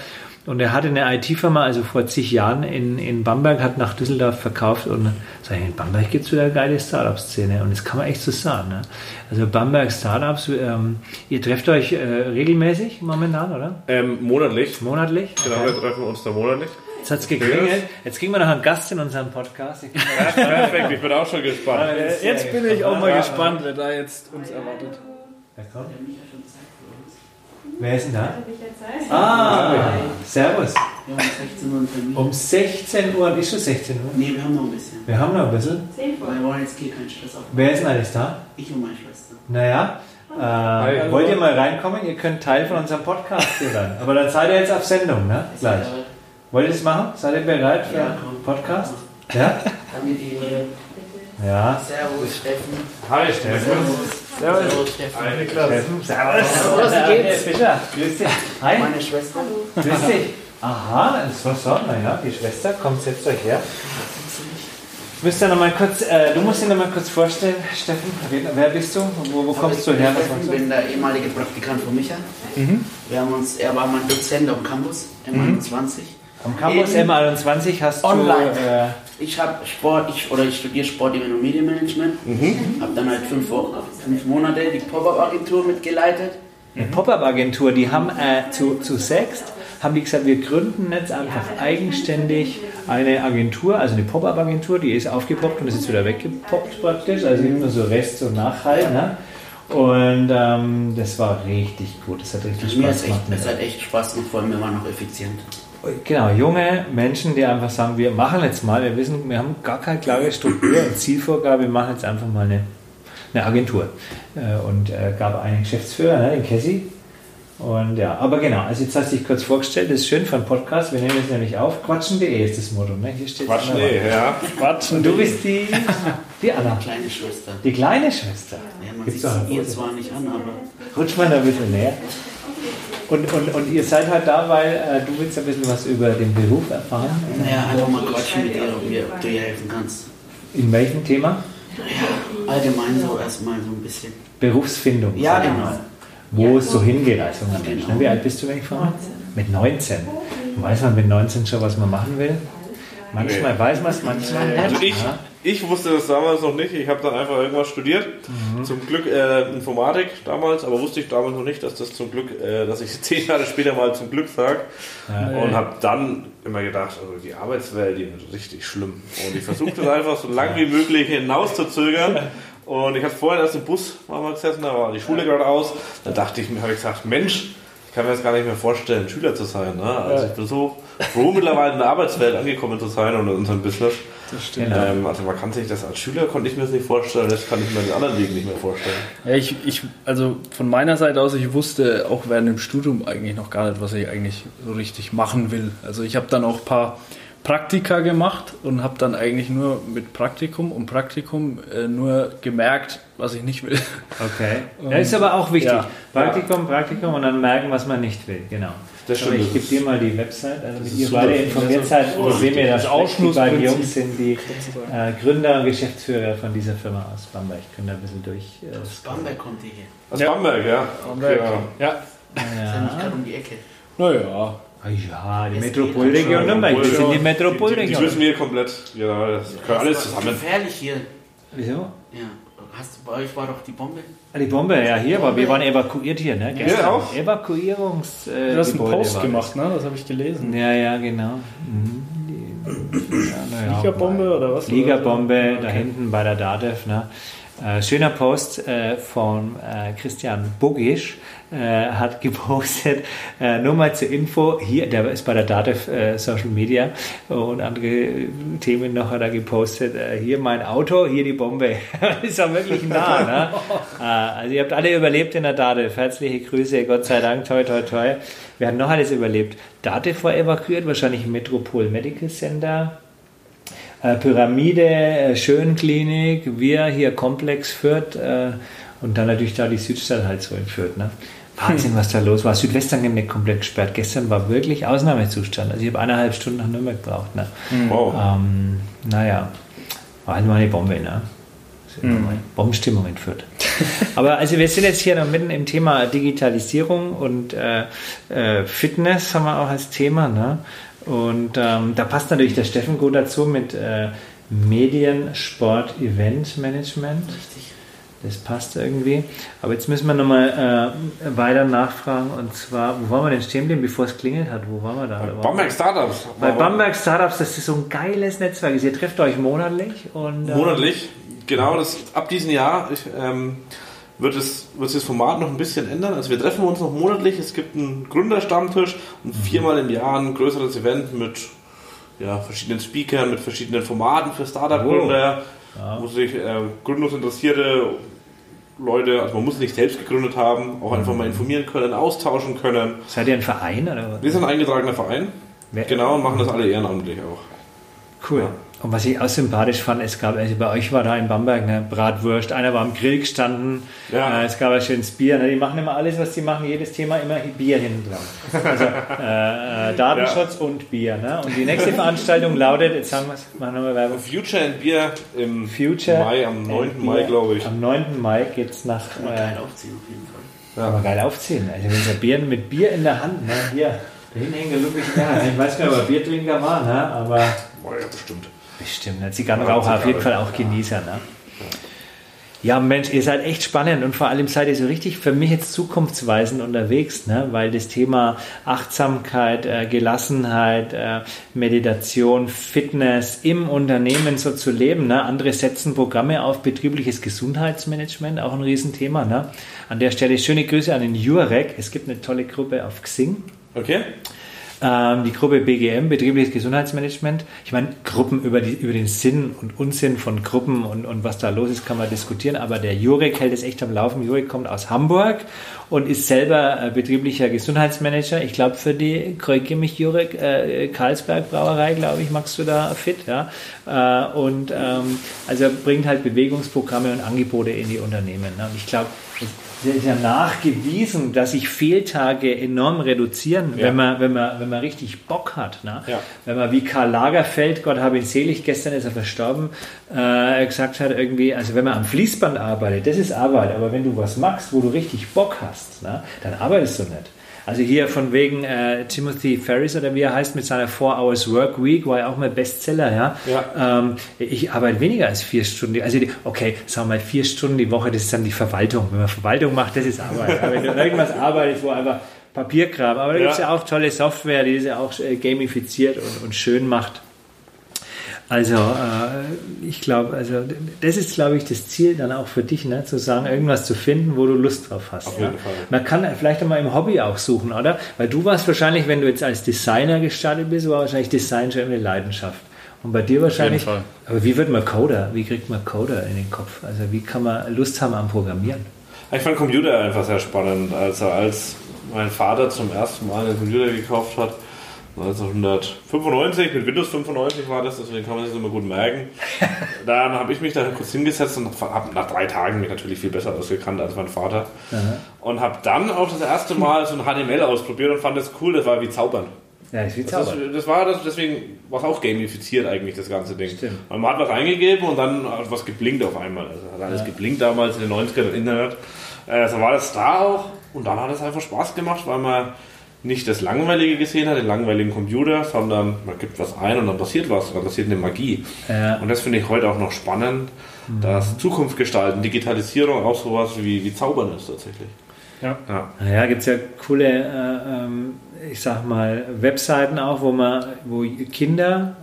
und er hatte eine IT-Firma, also vor zig Jahren in, in Bamberg, hat nach Düsseldorf verkauft und dann sage ich, in Bamberg gibt es wieder eine geile Startup-Szene und das kann man echt so sagen. Ne? Also Bamberg Startups, ähm, ihr trefft euch äh, regelmäßig momentan, oder? Ähm, monatlich. Monatlich? Genau, wir treffen uns da monatlich. Jetzt hat es geklingelt. Jetzt kriegen wir noch einen Gast in unserem Podcast. Ich bin [laughs] Perfekt, ich bin auch schon gespannt. Äh, jetzt bin ich auch mal gespannt, wer da jetzt uns erwartet. Wer kommt? Wer ist denn da? Ah, Servus. Wir haben 16 Uhr. Um 16 Uhr, ist schon 16 Uhr. Nee, wir haben noch ein bisschen. Wir haben noch ein bisschen. Wir wollen jetzt hier keinen Stress aufbauen. Wer ist denn alles da? Ich und meine Schwester. Naja, äh, wollt ihr mal reinkommen? Ihr könnt Teil von unserem Podcast hier sein. Aber dann seid ihr jetzt auf Sendung, ne? Gleich. Wollt ihr das machen? Seid ihr bereit für Ja, einen. Podcast? Ja? Danke dir. Ja. Servus, Steffen. Hi, Steffen. Servus. Servus, Steffen. Steffen, Servus. Wie geht's? Fischer, grüß dich. Hi. Meine Schwester. Grüß dich. Aha, das war so. Naja, die Schwester kommt setzt euch her. Müsst ihr noch mal kurz, äh, du musst dich noch mal kurz vorstellen, Steffen. Wer, bist du? Wo, wo kommst du ich her? Du? bin der ehemalige Praktikant von Micha. Wir haben uns, er war mein Dozent am Campus, M21. Am Campus Eben. M21 hast Online. du. Äh, Ich habe Sport, ich, oder ich studiere Sport, Event und Medienmanagement. Habe dann halt fünf, Wochen, fünf Monate die Pop-Up-Agentur mitgeleitet. eine Pop-Up-Agentur, die haben äh, zu, zu Sext, haben die gesagt, wir gründen jetzt einfach eigenständig eine Agentur, also eine Pop-Up-Agentur, die ist aufgepoppt und ist jetzt wieder weggepoppt praktisch, also immer so Rest und Nachhalt. Ne? Und ähm, das war richtig gut, das hat richtig Spaß echt, gemacht. es hat echt Spaß gemacht, vor allem wir waren noch effizient. Genau, junge Menschen, die einfach sagen, wir machen jetzt mal, wir wissen, wir haben gar keine klare Struktur und Zielvorgabe, wir machen jetzt einfach mal eine, eine Agentur. Äh, Und äh, gab einen Geschäftsführer, ne, den Cassie. Und ja, aber genau, also jetzt hast du dich kurz vorgestellt, das ist schön von Podcast, wir nehmen es nämlich auf, quatschen.de ist das Motto, ne? Hier steht Quatsch, nee, ja. Quatschen. Und du bist die, [laughs] die Anna, Kleine Schwester. die kleine Schwester. Ja, man Gibt's sieht es ihr zwar nicht an, aber Rutsch mal noch ein bisschen näher. Und, und, und ihr seid halt da, weil äh, du willst ein bisschen was über den Beruf erfahren. naja, einfach mal quatschen mit ihr, ob, du ihr helfen kannst. In welchem Thema? Ja, allgemein so erstmal so ein bisschen. Berufsfindung. Ja, sag ich genau. mal. Wo es so hingeht als junger Mensch. Genau. Wie alt bist du, wenn ich frage? Mit 19. Weiß man mit 19 schon, was man machen will? Manchmal weiß man es, manchmal nicht. Also ich, Ja. Ich wusste das damals noch nicht. Ich habe dann einfach irgendwas studiert. Zum Glück äh, Informatik damals, aber wusste ich damals noch nicht, dass das zum Glück, äh, dass ich [laughs] zehn Jahre später mal zum Glück sage. Und habe dann immer gedacht, also die Arbeitswelt, die wird richtig schlimm. Und ich versuchte das einfach so lang wie möglich hinauszuzögern. Und ich habe vorhin erst im Bus mal gesessen, da war die Schule gerade aus. Da dachte ich mir, habe ich gesagt, Mensch, ich kann mir das gar nicht mehr vorstellen, Schüler zu sein. Ne? Also ich bin so froh, mittlerweile in der Arbeitswelt angekommen zu sein und in unserem Business. Das stimmt. Genau. Ähm, also man kann sich das als Schüler konnte ich mir das nicht vorstellen, das kann ich mir in anderen Wegen nicht mehr vorstellen. Ja, ich, ich, also von meiner Seite aus, ich wusste auch während dem Studium eigentlich noch gar nicht, was ich eigentlich so richtig machen will. Also ich habe dann auch ein paar Praktika gemacht und habe dann eigentlich nur mit Praktikum und Praktikum äh, nur gemerkt, was ich nicht will. Okay. [laughs] Das ist aber auch wichtig. Ja. Praktikum, Praktikum und dann merken, was man nicht will. Genau. Das stimmt, ich das gebe dir mal die Website, also damit ist ihr beide informiert seid. Und sehen wir, Das die beiden. Jungs sind die äh, Gründer und Geschäftsführer von dieser Firma aus Bamberg. Können da ein bisschen durch. Äh, Aus Bamberg kommt ihr hier. Aus Ja. Bamberg, ja. Bamberg. Ja. Ja. Ist ja nicht gerade um die Ecke. Naja. Ah ja, die Metropolregion Nürnberg. Wir sind die Die, die Metropolregion. wissen wir komplett. Ja, das gehört alles Das zusammen. Gefährlich hier. Wieso? Ja. Hast du, bei euch war doch die Bombe? Ah, Die Bombe, ja, hier, aber wir waren evakuiert hier, ne? Gestern. auch? Evakuierungs. Äh, Du hast einen Gebäude Post war gemacht, ne? Das habe ich gelesen. Ja, ja, genau. Mhm. Die, ja, ja, Liga-Bombe oder was? Liga-Bombe, da Okay. hinten bei der DATEV. Ne? Äh, schöner Post äh, von äh, Christian Bogisch äh, hat [laughs] gepostet, äh, nur mal zur Info, hier, der ist bei der DATEV Social Media und andere Themen noch hat er gepostet, hier mein Auto, hier die Bombe. [laughs] ist auch wirklich nah. Ne? [laughs] also ihr habt alle überlebt in der DATEV. Herzliche Grüße, Gott sei Dank, toi toi toi. Wir haben noch alles überlebt. DATEV war evakuiert, wahrscheinlich Metropol Medical Center. Äh, Pyramide, äh, Schönklinik, wir hier Komplex Fürth äh, und dann natürlich da die Südstadt halt so in Fürth. Ne? [laughs] Wahnsinn, was da los war. Südwestangemeck komplett gesperrt. Gestern war wirklich Ausnahmezustand. Also ich habe eineinhalb Stunden nach Nürnberg gebraucht. Ne? Wow. Ähm, naja, war halt mal eine Bombe. Ne? Mal Bombenstimmung in Fürth. [laughs] Aber also wir sind jetzt hier noch mitten im Thema Digitalisierung und äh, Fitness haben wir auch als Thema. Ne? Und ähm, da passt natürlich der Steffen gut dazu mit äh, Medien, Sport, Event Management. Richtig. Das passt irgendwie. Aber jetzt müssen wir nochmal äh, weiter nachfragen. Und zwar, wo waren wir denn stehen geblieben, bevor es klingelt hat? Wo waren wir da? Wir- Bamberg Startups. Bei Bamberg Startups, das ist so ein geiles Netzwerk. Ihr trefft euch monatlich und äh, Monatlich. Genau, das, ab diesem Jahr ich, ähm, wird, es, wird sich das Format noch ein bisschen ändern. Also wir treffen uns noch monatlich. Es gibt einen Gründerstammtisch und viermal im Jahr ein größeres Event mit ja, verschiedenen Speakern, mit verschiedenen Formaten für Startup-Gründer, wo sich äh, gründungsinteressierte Leute, also man muss nicht selbst gegründet haben, auch einfach mal informieren können, austauschen können. seid ihr ein Verein oder Wir sind ein eingetragener Verein. Wer- Genau, und machen das alle ehrenamtlich auch. Cool. Und was ich auch sympathisch fand, es gab, also bei euch war da in Bamberg eine Bratwurst, einer war am Grill gestanden, Ja. äh, es gab ein schönes Bier. Ne? Die machen immer alles, was die machen, jedes Thema immer Bier hinten dran. Also äh, äh, Datenschutz und Bier. Ne? Und die nächste Veranstaltung lautet, jetzt sagen wir es, machen wir mal Werbung. Future and Beer im Future Mai, am 9. and Mai, glaube ich. Am 9. Mai geht es nach. Kann man Äh, geil aufziehen auf jeden Fall. Kann man geil aufziehen. Also wenn der Bier mit Bier in der Hand, ne? hier, da hinten hängt der Ludwig da. Ich weiß gar nicht, ob er Biertrinker war, ne? aber Boah, ja, bestimmt. Bestimmt. Ein Zigarrenraucher auf jeden Fall auch Genießer. Ne? Ja, Mensch, ihr seid echt spannend und vor allem seid ihr so richtig für mich jetzt zukunftsweisend unterwegs, ne? weil das Thema Achtsamkeit, äh, Gelassenheit, äh, Meditation, Fitness im Unternehmen so zu leben. Ne? Andere setzen Programme auf, betriebliches Gesundheitsmanagement, auch ein Riesenthema. Ne? An der Stelle schöne Grüße an den Jurek. Es gibt eine tolle Gruppe auf Xing. Okay? Ähm, die Gruppe BGM, Betriebliches Gesundheitsmanagement. Ich meine, Gruppen über, die, über den Sinn und Unsinn von Gruppen und, und was da los ist, kann man diskutieren. Aber der Jurek hält es echt am Laufen. Jurek kommt aus Hamburg und ist selber äh, betrieblicher Gesundheitsmanager. Ich glaube, für die, korrigiere mich, Jurek, äh, Karlsberg Brauerei, glaube ich, magst du da fit. Ja? Äh, und ähm, also bringt halt Bewegungsprogramme und Angebote in die Unternehmen. Ne? Und ich glaube, ist ja nachgewiesen, dass sich Fehltage enorm reduzieren, Ja. wenn, man, wenn, man, wenn man richtig Bock hat. Ne? Ja. Wenn man wie Karl Lagerfeld, Gott habe ihn selig, gestern ist er verstorben, äh, gesagt hat, irgendwie, also wenn man am Fließband arbeitet, das ist Arbeit, aber wenn du was machst, wo du richtig Bock hast, ne, dann arbeitest du nicht. Also hier von wegen äh, Timothy Ferris oder wie er heißt mit seiner 4 Hours Work Week, war ja auch mal Bestseller, ja. Ja. Ähm, ich arbeite weniger als vier Stunden. Also die, okay, sagen wir mal vier Stunden die Woche, das ist dann die Verwaltung. Wenn man Verwaltung macht, das ist Arbeit. Aber wenn du irgendwas arbeitest, wo einfach Papierkram, aber da gibt es Ja. ja auch tolle Software, die das ja auch äh, gamifiziert und, und schön macht. Also, äh, ich glaube, also das ist, glaube ich, das Ziel dann auch für dich, ne? zu sagen, irgendwas zu finden, wo du Lust drauf hast. Auf jeden Fall. Man kann vielleicht einmal im Hobby auch suchen, oder? Weil du warst wahrscheinlich, wenn du jetzt als Designer gestartet bist, war wahrscheinlich Design schon eine Leidenschaft. Und bei dir wahrscheinlich. Fall. Aber wie wird man Coder? Wie kriegt man Coder in den Kopf? Also wie kann man Lust haben am Programmieren? Ich fand Computer einfach sehr spannend. Also als mein Vater zum ersten Mal einen Computer gekauft hat, 1995, mit Windows 95 war das, deswegen kann man sich das immer gut merken. [laughs] Dann habe ich mich da kurz hingesetzt und habe nach drei Tagen mich natürlich viel besser ausgekannt als mein Vater. Und habe dann auch das erste Mal so ein HTML ausprobiert und fand das cool, das war wie Zaubern. Ja, ist wie Das, Zauber. ist, das war das, deswegen war es auch gamifiziert eigentlich, das ganze Ding. Stimmt. Und man hat was eingegeben und dann hat was geblinkt auf einmal. Also hat alles geblinkt damals in den 90ern im Internet. Äh, so war das da auch und dann hat es einfach Spaß gemacht, weil man nicht das Langweilige gesehen hat, den langweiligen Computer, sondern man gibt was ein und dann passiert was, dann passiert eine Magie. Ja. Und das finde ich heute auch noch spannend, dass Zukunft gestalten, Digitalisierung auch sowas wie, wie Zaubern ist tatsächlich. Ja. Ja. Naja, gibt es ja coole, äh, ähm, ich sag mal, Webseiten auch, wo man, wo Kinder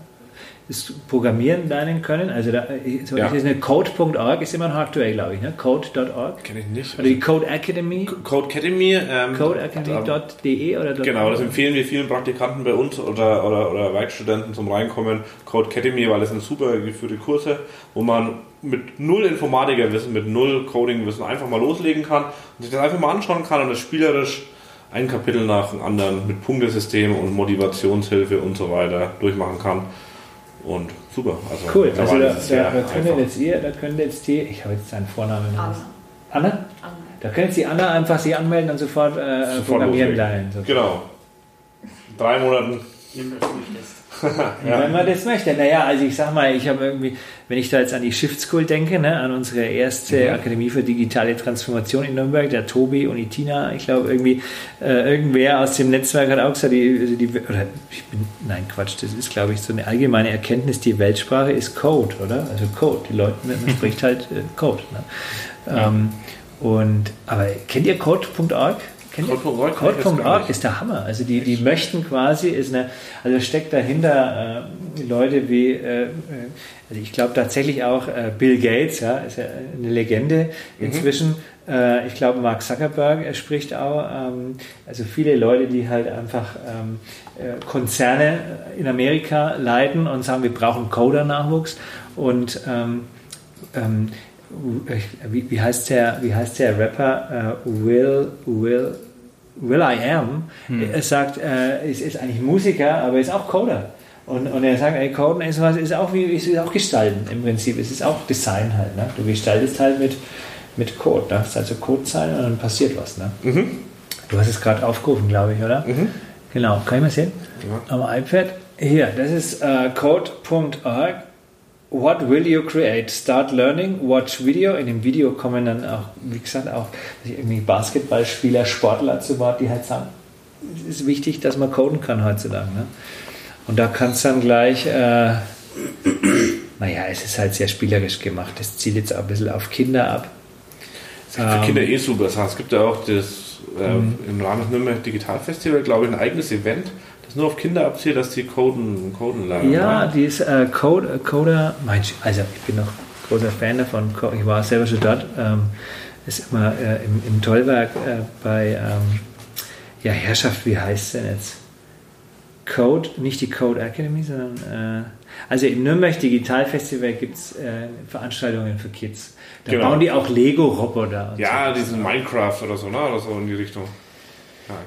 Programmieren lernen können. Also da, so Ja. ist eine Code.org ist immer noch aktuell, glaube ich, ne? Code.org. Kenne ich nicht. Oder die Code Academy, Code Academy. Ähm, codeacademy.de oder Genau, das empfehlen wir vielen Praktikanten bei uns oder, oder, oder Werkstudenten zum Reinkommen. Code Academy, weil das sind super geführte Kurse, wo man mit null Informatikerwissen, mit null Codingwissen einfach mal loslegen kann und sich das einfach mal anschauen kann und das spielerisch ein Kapitel nach dem anderen mit Punktesystem und Motivationshilfe und so weiter durchmachen kann. Und super. Also Cool, also da, da, da könnt ihr einfach. jetzt ihr, da könnt ihr jetzt die, ich habe jetzt seinen Vornamen. Anna. Anna? Anna. Da könnt ihr die Anna einfach sich anmelden und sofort, äh, Sofort programmieren lernen. Genau. Drei Monaten. Nimm das möchtest. [laughs] Ja, wenn man das möchte. Naja, also ich sag mal, ich habe irgendwie, wenn ich da jetzt an die Shift School denke, ne, an unsere erste Mhm. Akademie für digitale Transformation in Nürnberg, der Tobi und die Tina, ich glaube irgendwie, äh, irgendwer aus dem Netzwerk hat auch gesagt, die, also die, oder ich bin, nein Quatsch, das ist glaube ich so eine allgemeine Erkenntnis, die Weltsprache ist Code, oder? Also Code, die Leute, man [laughs] spricht halt äh, Code. Ne? Ähm, und, aber kennt ihr Code.org? Nicht. ist der Hammer. Also die, die möchten quasi, ist eine, also steckt dahinter äh, Leute wie, äh, äh, also ich glaube tatsächlich auch äh, Bill Gates, ja, ist ja eine Legende inzwischen. Äh, ich glaube Mark Zuckerberg er spricht auch. Ähm, also viele Leute, die halt einfach ähm, äh, Konzerne in Amerika leiten und sagen, wir brauchen Coder-Nachwuchs und ähm, ähm, wie, wie, heißt der, wie heißt der Rapper? Äh, Will, Will, Will I Am. Er sagt, äh, ist, ist eigentlich Musiker, aber ist auch Coder. Und, und er sagt, ey, Coden ist was, ist auch wie, ist auch Gestalten im Prinzip. Es ist auch Design halt. Ne? Du gestaltest halt mit, mit Code. Ne? Das ist also Codezeilen und dann passiert was. Ne? Du hast es gerade aufgerufen, glaube ich, oder? Genau, kann ich mal sehen? Am iPad. Hier, das ist äh, code.org. What will you create? Start learning, watch video. In dem Video kommen dann auch, wie gesagt, auch irgendwie Basketballspieler, Sportler zu Wort, die halt sagen, es ist wichtig, dass man coden kann heutzutage. Ne? Und da kannst du dann gleich, äh, naja, es ist halt sehr spielerisch gemacht. Das zielt jetzt auch ein bisschen auf Kinder ab. Für Kinder eh super. Es gibt ja auch das, äh, im Rahmen des Nürnberg Digital Festival, glaube ich, ein eigenes Event, das nur auf Kinder abzielt, dass die Coden, Coden lernen. Ja, ne? die ist äh, Code, äh, Coder, mein, also ich bin noch großer Fan davon. Ich war selber schon dort. Ähm, ist immer äh, im, im Tollwerk äh, bei ähm, ja, Herrschaft, wie heißt es denn jetzt? Code, nicht die Code Academy, sondern äh, also im Nürnberg Digital Festival gibt es äh, Veranstaltungen für Kids. Da Genau. bauen die auch Lego-Roboter. Ja, so. diesen Minecraft oder so, ne? Oder so in die Richtung.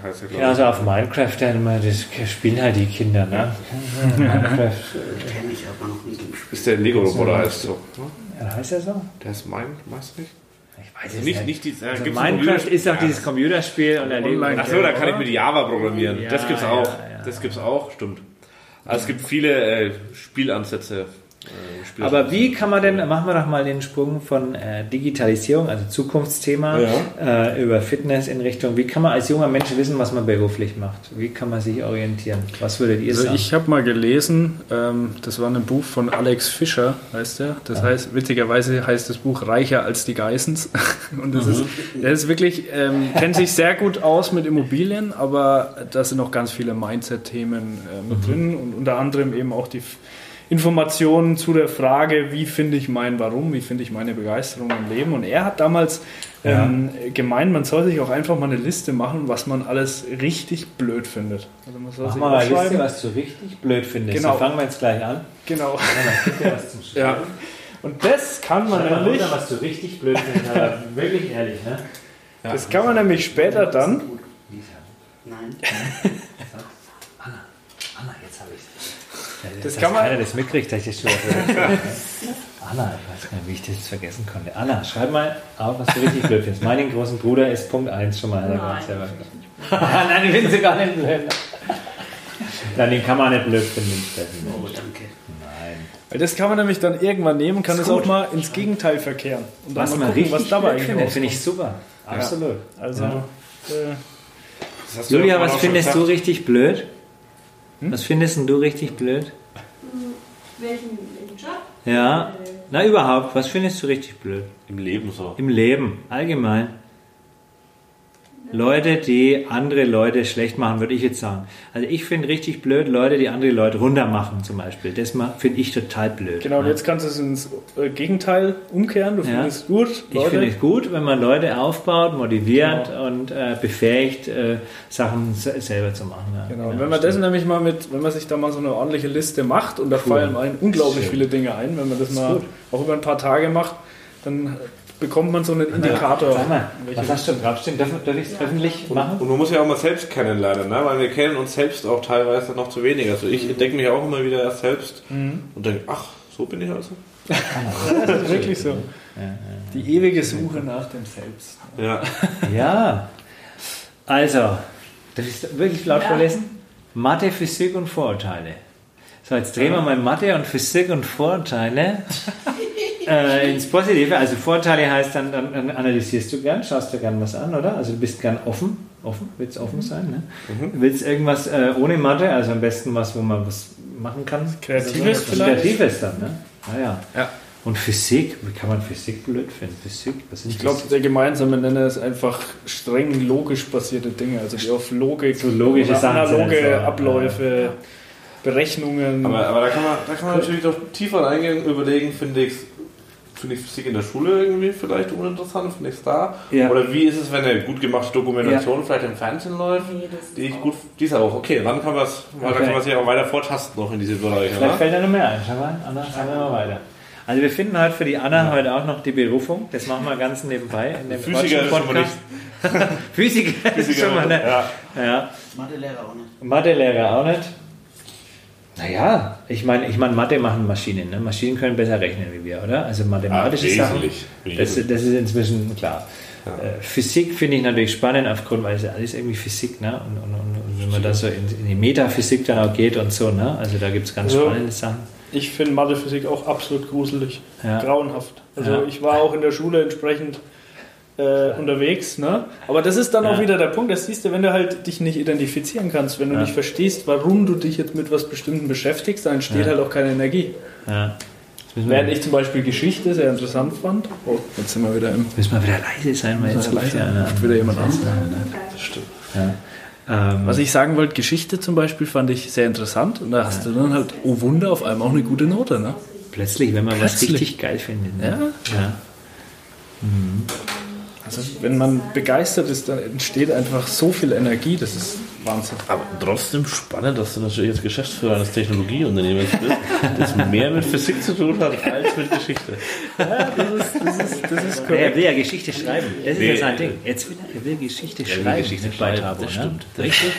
Ja, heißt ja, Ja, ich. also auf Minecraft immer, das spielen halt die Kinder, ne? [laughs] Minecraft, Kenn ich aber noch nicht gespielt. Ist der Lego-Roboter heißt so. Ne? ja, heißt er so? Der ist mein, weißt du nicht? Ich weiß Also es nicht, nicht. nicht die, äh, Also Minecraft ist auch Ja, dieses Computerspiel und der Online- Ach so, da kann ich mit Java programmieren. Ja, das gibt's ja, auch. ja. Das gibt's auch, stimmt. Also es gibt viele äh, Spielansätze. Äh, Aber wie kann man denn, machen wir doch mal den Sprung von äh, Digitalisierung, also Zukunftsthema, äh, über Fitness in Richtung, wie kann man als junger Mensch wissen, was man beruflich macht? Wie kann man sich orientieren? Was würdet ihr Also sagen? ich habe mal gelesen, ähm, das war ein Buch von Alex Fischer, heißt der. Das heißt, witzigerweise heißt das Buch Reicher als die Geissens. [laughs] Und das ist, der ist wirklich, ähm, kennt sich sehr gut aus mit Immobilien, aber da sind noch ganz viele Mindset-Themen äh, mit drin und unter anderem eben auch die, Informationen zu der Frage, wie finde ich mein Warum, wie finde ich meine Begeisterung im Leben. Und er hat damals ähm, gemeint, man soll sich auch einfach mal eine Liste machen, was man alles richtig blöd findet. Also man soll Mach sich mal eine Liste, was du richtig blöd findest. Genau. So fangen wir jetzt gleich an. Genau. Ja, was zum [laughs] ja. Und das kann man Schreib nämlich. Runter, was du richtig blöd findest, aber wirklich ehrlich, ne? Ja. Das kann man nämlich später dann. Nein. [laughs] Anna, Anna, jetzt habe ich Das, das kann man. Keiner das mitkriegt, dass ich das schon [laughs] Anna, ich weiß gar nicht, wie ich das vergessen konnte. Anna, schreib mal auf, was du richtig blöd findest. Meinen großen Bruder ist Punkt 1 schon mal. Nein, selber. [laughs] Nein, den finden sie gar nicht blöd. Nein, den kann man nicht blöd finden, Steffen. Oh, danke. Weil das kann man nämlich dann irgendwann nehmen, kann es auch mal ins Gegenteil verkehren. Und dann was mal gucken, was dabei findet. Finde ich super. Absolut. Also, ja. äh, Julia, was findest du richtig blöd? Hm? Was findest du richtig blöd? Welchen, welchen Job? Ja. Na, überhaupt. Was findest du richtig blöd? Im Leben so. Im Leben, allgemein. Leute, die andere Leute schlecht machen, würde ich jetzt sagen. Also ich finde richtig blöd Leute, die andere Leute runter machen zum Beispiel. Das finde ich total blöd. Genau, und jetzt kannst du es ins äh, Gegenteil umkehren. Du findest es gut. Leute. Ich finde es gut, wenn man Leute aufbaut, motiviert genau. und äh, befähigt, äh, Sachen selber zu machen. Ja. Genau, und wenn man das nämlich mal mit, wenn man sich da mal so eine ordentliche Liste macht und da cool. fallen einem unglaublich viele Dinge ein, wenn man das, das mal gut. auch über ein paar Tage macht, dann bekommt man so einen Indikator. Sag mal, was hast du draufstehen? Darf, darf ich es öffentlich machen? Und man muss ja auch mal selbst kennenlernen, ne? weil wir kennen uns selbst auch teilweise noch zu wenig. Also ich entdecke mich auch immer wieder erst selbst mhm. und denke, ach, so bin ich also. [laughs] das ist wirklich so. Die ewige Suche nach dem Selbst. Ja. [laughs] ja. Also, ich es wirklich laut ja. vorlesen? Mathe, Physik und Vorurteile. So, jetzt drehen wir mal Mathe und Physik und Vorurteile [laughs] äh, ins Positive. Also Vorteile heißt dann, dann, dann, analysierst du gern, schaust dir gern was an, oder? Also du bist gern offen, offen, willst offen sein, ne? Mhm. Willst irgendwas äh, ohne Mathe, also am besten was, wo man was machen kann. Kreatives also, vielleicht? Kreatives dann, ne? Naja. Ja. Und Physik, wie kann man Physik blöd finden? Physik, was Ich glaube, der gemeinsame Nenner ist einfach streng logisch basierte Dinge, also die auf Logik, so logische Sachen analoge Abläufe. Ja. Berechnungen. Aber, aber, da kann man, da kann man natürlich doch tiefer reingehen, überlegen, finde ich finde ich Physik in der Schule irgendwie vielleicht uninteressant, finde ich es da. Ja. Oder wie ist es, wenn eine gut gemachte Dokumentation ja. vielleicht im Fernsehen läuft, nee, die ich gut, die ist auch okay, dann kann man es, okay. kann man sich auch weiter vortasten noch in diese Bereiche. Vielleicht fällt da noch mehr ein, schau mal, Anna, schauen wir mal weiter. Also wir finden halt für die Anna ja. heute auch noch die Berufung, das machen wir ganz nebenbei in dem Physiker Podcast. Physiker, Physiker ist schon mal [laughs] eine, ja. ja. Mathelehrer auch nicht. Mathelehrer auch nicht. Naja, ich meine, ich mein, Mathe machen Maschinen. Ne? Maschinen können besser rechnen wie wir, oder? Also mathematische ah, Sachen. Das, das, ist inzwischen klar. Ja. Äh, Physik finde ich natürlich spannend, aufgrund, weil es ja alles irgendwie Physik, ne? Und, und, und, und wenn man da so in, in, die Metaphysik dann auch geht und so, ne? Also da gibt es ganz also, spannende Sachen. Ich finde Mathephysik auch absolut gruselig. Ja. Grauenhaft. Also ja. ich war auch in der Schule entsprechend äh, unterwegs. Ne? Aber das ist dann ja. auch wieder der Punkt, das siehst du, wenn du halt dich nicht identifizieren kannst, wenn du ja. nicht verstehst, warum du dich jetzt mit was Bestimmten beschäftigst, dann entsteht ja. halt auch keine Energie. Während ich zum Beispiel Geschichte sehr interessant fand. Oh, jetzt sind wir wieder im. Müssen wir wieder leise sein, weil jetzt leise ja, wieder jemand an. Das stimmt. Ähm, Was ich sagen wollte, Geschichte zum Beispiel fand ich sehr interessant und da hast du dann halt, oh Wunder, auf einmal auch eine gute Note. Ne? Plötzlich, wenn man Plötzlich. was richtig geil findet. Ne? Ja. ja. Mhm. Also wenn man begeistert ist, dann entsteht einfach so viel Energie, das ist Wahnsinn. Aber trotzdem spannend, dass du natürlich jetzt Geschäftsführer eines Technologieunternehmens bist, das mehr mit Physik zu tun hat als mit Geschichte. Ja, das ist, das ist, das ist korrekt. Er will ja Geschichte schreiben. Das nee, ist ja sein Ding. Jetzt will er, er will Geschichte er schreiben. Geschichte schreiben, das ne? stimmt. Ne? Richtig?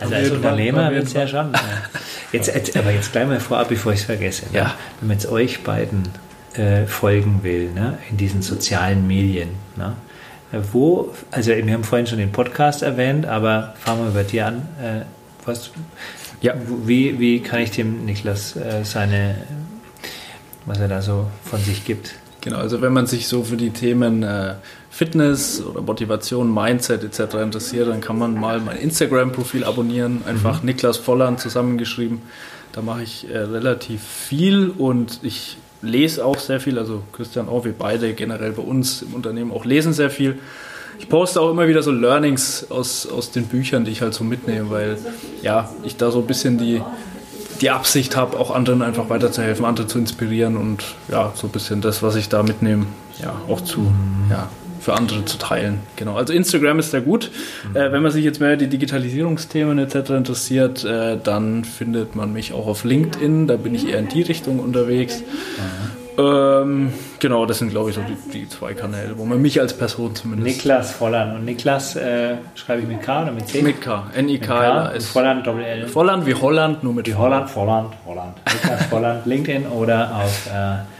Also als Unternehmer wird es ja schon. Jetzt, jetzt, aber jetzt gleich mal vorab, bevor ich es vergesse. Ne? Ja. Wenn man jetzt euch beiden äh, folgen will, ne? in diesen sozialen Medien, ne? Wo, also wir haben vorhin schon den Podcast erwähnt, aber fangen wir bei dir an. Äh, was, ja. wie, wie kann ich dem Niklas äh, seine, was er da so von sich gibt? Genau, also wenn man sich so für die Themen äh, Fitness oder Motivation, Mindset etc. interessiert, dann kann man mal mein Instagram-Profil abonnieren, einfach mhm. Niklas Volland zusammengeschrieben. Da mache ich relativ viel und ich lese auch sehr viel, also Christian auch, wir beide generell bei uns im Unternehmen auch lesen sehr viel. Ich poste auch immer wieder so Learnings aus, aus den Büchern, die ich halt so mitnehme, weil ja, ich da so ein bisschen die, die Absicht habe, auch anderen einfach weiterzuhelfen, andere zu inspirieren und ja, so ein bisschen das, was ich da mitnehme, ja, auch zu, ja, für andere zu teilen. Genau. Also Instagram ist sehr gut. Äh, wenn man sich jetzt mehr die Digitalisierungsthemen etc. interessiert, äh, dann findet man mich auch auf LinkedIn. Da bin ich eher in die Richtung unterwegs. Ähm, genau, das sind glaube ich so die, die, zwei Kanäle, wo man mich als Person zumindest. Niklas Volland. Und Niklas äh, schreibe ich mit K oder mit C? Mit K. N-I-K-L-A-S. Volland Doppel L. Volland wie Holland, nur mit Wie Holland, Volland, Holland. Niklas Volland, [laughs] LinkedIn oder auf äh,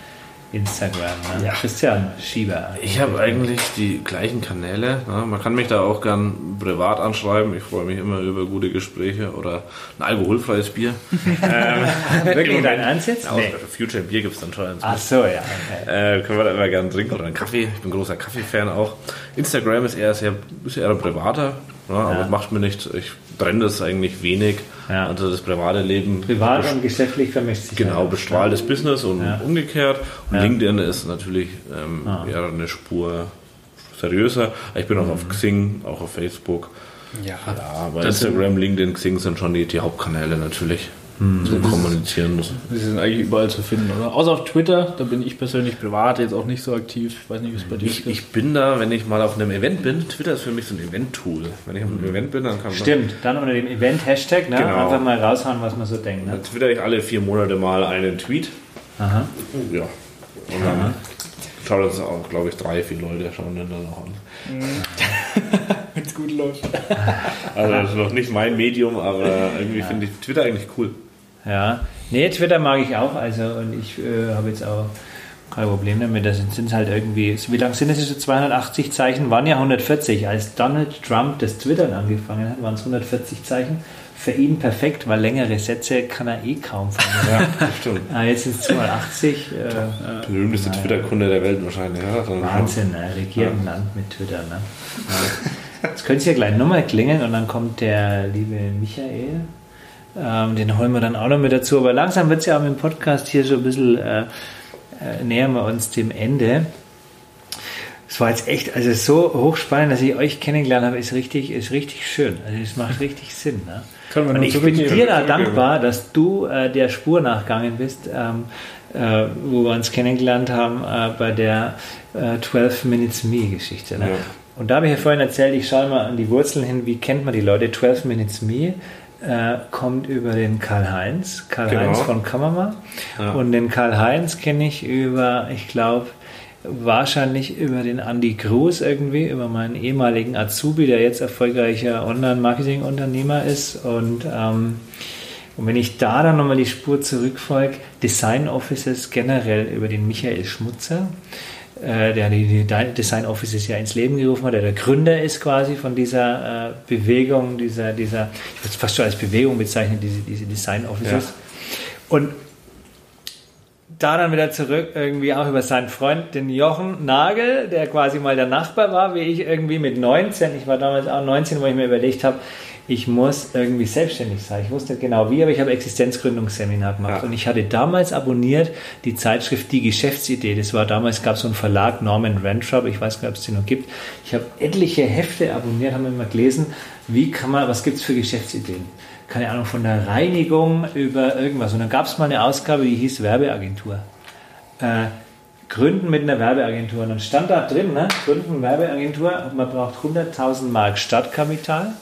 Instagram. Ne? Ja. Christian Schieber. Ich habe eigentlich die gleichen Kanäle. Ne? Man kann mich da auch gern privat anschreiben. Ich freue mich immer über gute Gespräche oder ein alkoholfreies Bier. [laughs] ähm, Wirklich dein Ernst jetzt? Ja, Nee. Future Bier gibt es dann schon. Ach so, ja. Okay. Äh, können wir da immer gerne trinken oder einen Kaffee. Ich bin großer Kaffee-Fan auch. Instagram ist eher sehr ist eher ein privater, ne? aber Ja. es macht mir nichts. Ich trenne das eigentlich wenig. Ja. Also das private Leben. Privat und geschäftlich vermischt sich. Genau, ja. bestrahltes Business und Ja. umgekehrt. Und Ja. LinkedIn ist natürlich ähm, Ah. eher eine Spur seriöser. Ich bin auch auf Xing, auch auf Facebook. Ja, Ja, aber Das Instagram, LinkedIn, Xing sind schon die, die Hauptkanäle natürlich Hm. zum Kommunizieren. Das die sind eigentlich überall zu finden, oder? Außer auf Twitter, da bin ich persönlich privat jetzt auch nicht so aktiv. Ich weiß nicht, wie es bei dir Ich, ist. ich bin da, wenn ich mal auf einem Event bin, Twitter ist für mich so ein Event-Tool. Wenn ich auf einem Event bin, dann kann man. Stimmt, dann unter dem Event-Hashtag ne? Genau. einfach mal raushauen, was man so denkt. Ne? Dann twitter ich alle vier Monate mal einen Tweet. Aha. Oh, ja. Und dann schaut das auch, glaube ich, drei, vier Leute schauen den dann auch an. [laughs] Wenn es gut läuft. Also das ist noch nicht mein Medium, aber irgendwie finde ich Twitter eigentlich cool. Ja, nee, Twitter mag ich auch. Also, und ich äh, habe jetzt auch kein Problem damit. Das sind es halt irgendwie, wie lang sind das? So 280 Zeichen waren ja 140. Als Donald Trump das Twittern angefangen hat, waren es 140 Zeichen. Für ihn perfekt, weil längere Sätze kann er eh kaum formulieren. Ja, stimmt. ah, jetzt sind es 280. Äh, Der berühmteste Twitter-Kunde der Welt wahrscheinlich. Ja, Wahnsinn, ne? regiert ein Land mit Twitter. Ne? Ja. Jetzt könnte es ja gleich nochmal klingeln und dann kommt der liebe Michael. Ähm, den holen wir dann auch noch mit dazu. Aber langsam wird es ja auch mit dem Podcast hier so ein bisschen äh, äh, nähern wir uns dem Ende. Es war jetzt echt, also so hochspannend, dass ich euch kennengelernt habe, ist richtig, ist richtig schön. Also es macht richtig Sinn. Ne? Können wir Und ich bin dir da dankbar, dass du äh, der Spur nachgegangen bist, ähm, äh, wo wir uns kennengelernt haben äh, bei der äh, 12 Minutes Me Geschichte. Ne? Ja. Und da habe ich ja vorhin erzählt, ich schaue mal an die Wurzeln hin, wie kennt man die Leute? 12 Minutes Me äh, kommt über den Karl-Heinz, Karl-Heinz Genau. von Kammermann. Ja. Und den Karl-Heinz kenne ich über, ich glaube, wahrscheinlich über den Andy Cruz irgendwie, über meinen ehemaligen Azubi, der jetzt erfolgreicher Online-Marketing-Unternehmer ist. Und, ähm, und wenn ich da dann nochmal die Spur zurückfolge, Design Offices generell über den Michael Schmutzer, äh, der die, die Design Offices ja ins Leben gerufen hat, der der Gründer ist quasi von dieser äh, Bewegung, dieser, dieser, ich würde es fast schon als Bewegung bezeichnen, diese, diese Design Offices. Ja. Und da dann wieder zurück irgendwie auch über seinen Freund, den Jochen Nagel, der quasi mal der Nachbar war, wie ich irgendwie mit 19. Ich war damals auch 19, wo ich mir überlegt habe, ich muss irgendwie selbstständig sein. Ich wusste nicht genau wie, aber ich habe Existenzgründungsseminar gemacht. Ja. Und ich hatte damals abonniert die Zeitschrift Die Geschäftsidee. Das war damals, gab es so einen Verlag, Norman Rentrop, ich weiß gar nicht, ob es den noch gibt. Ich habe etliche Hefte abonniert, haben immer gelesen, wie kann man, was gibt es für Geschäftsideen? Keine Ahnung, von der Reinigung über irgendwas. Und dann gab es mal eine Ausgabe, die hieß Werbeagentur. Äh, Gründen mit einer Werbeagentur. Und dann stand da drin, ne? Gründen Werbeagentur, man braucht 100.000 Mark Startkapital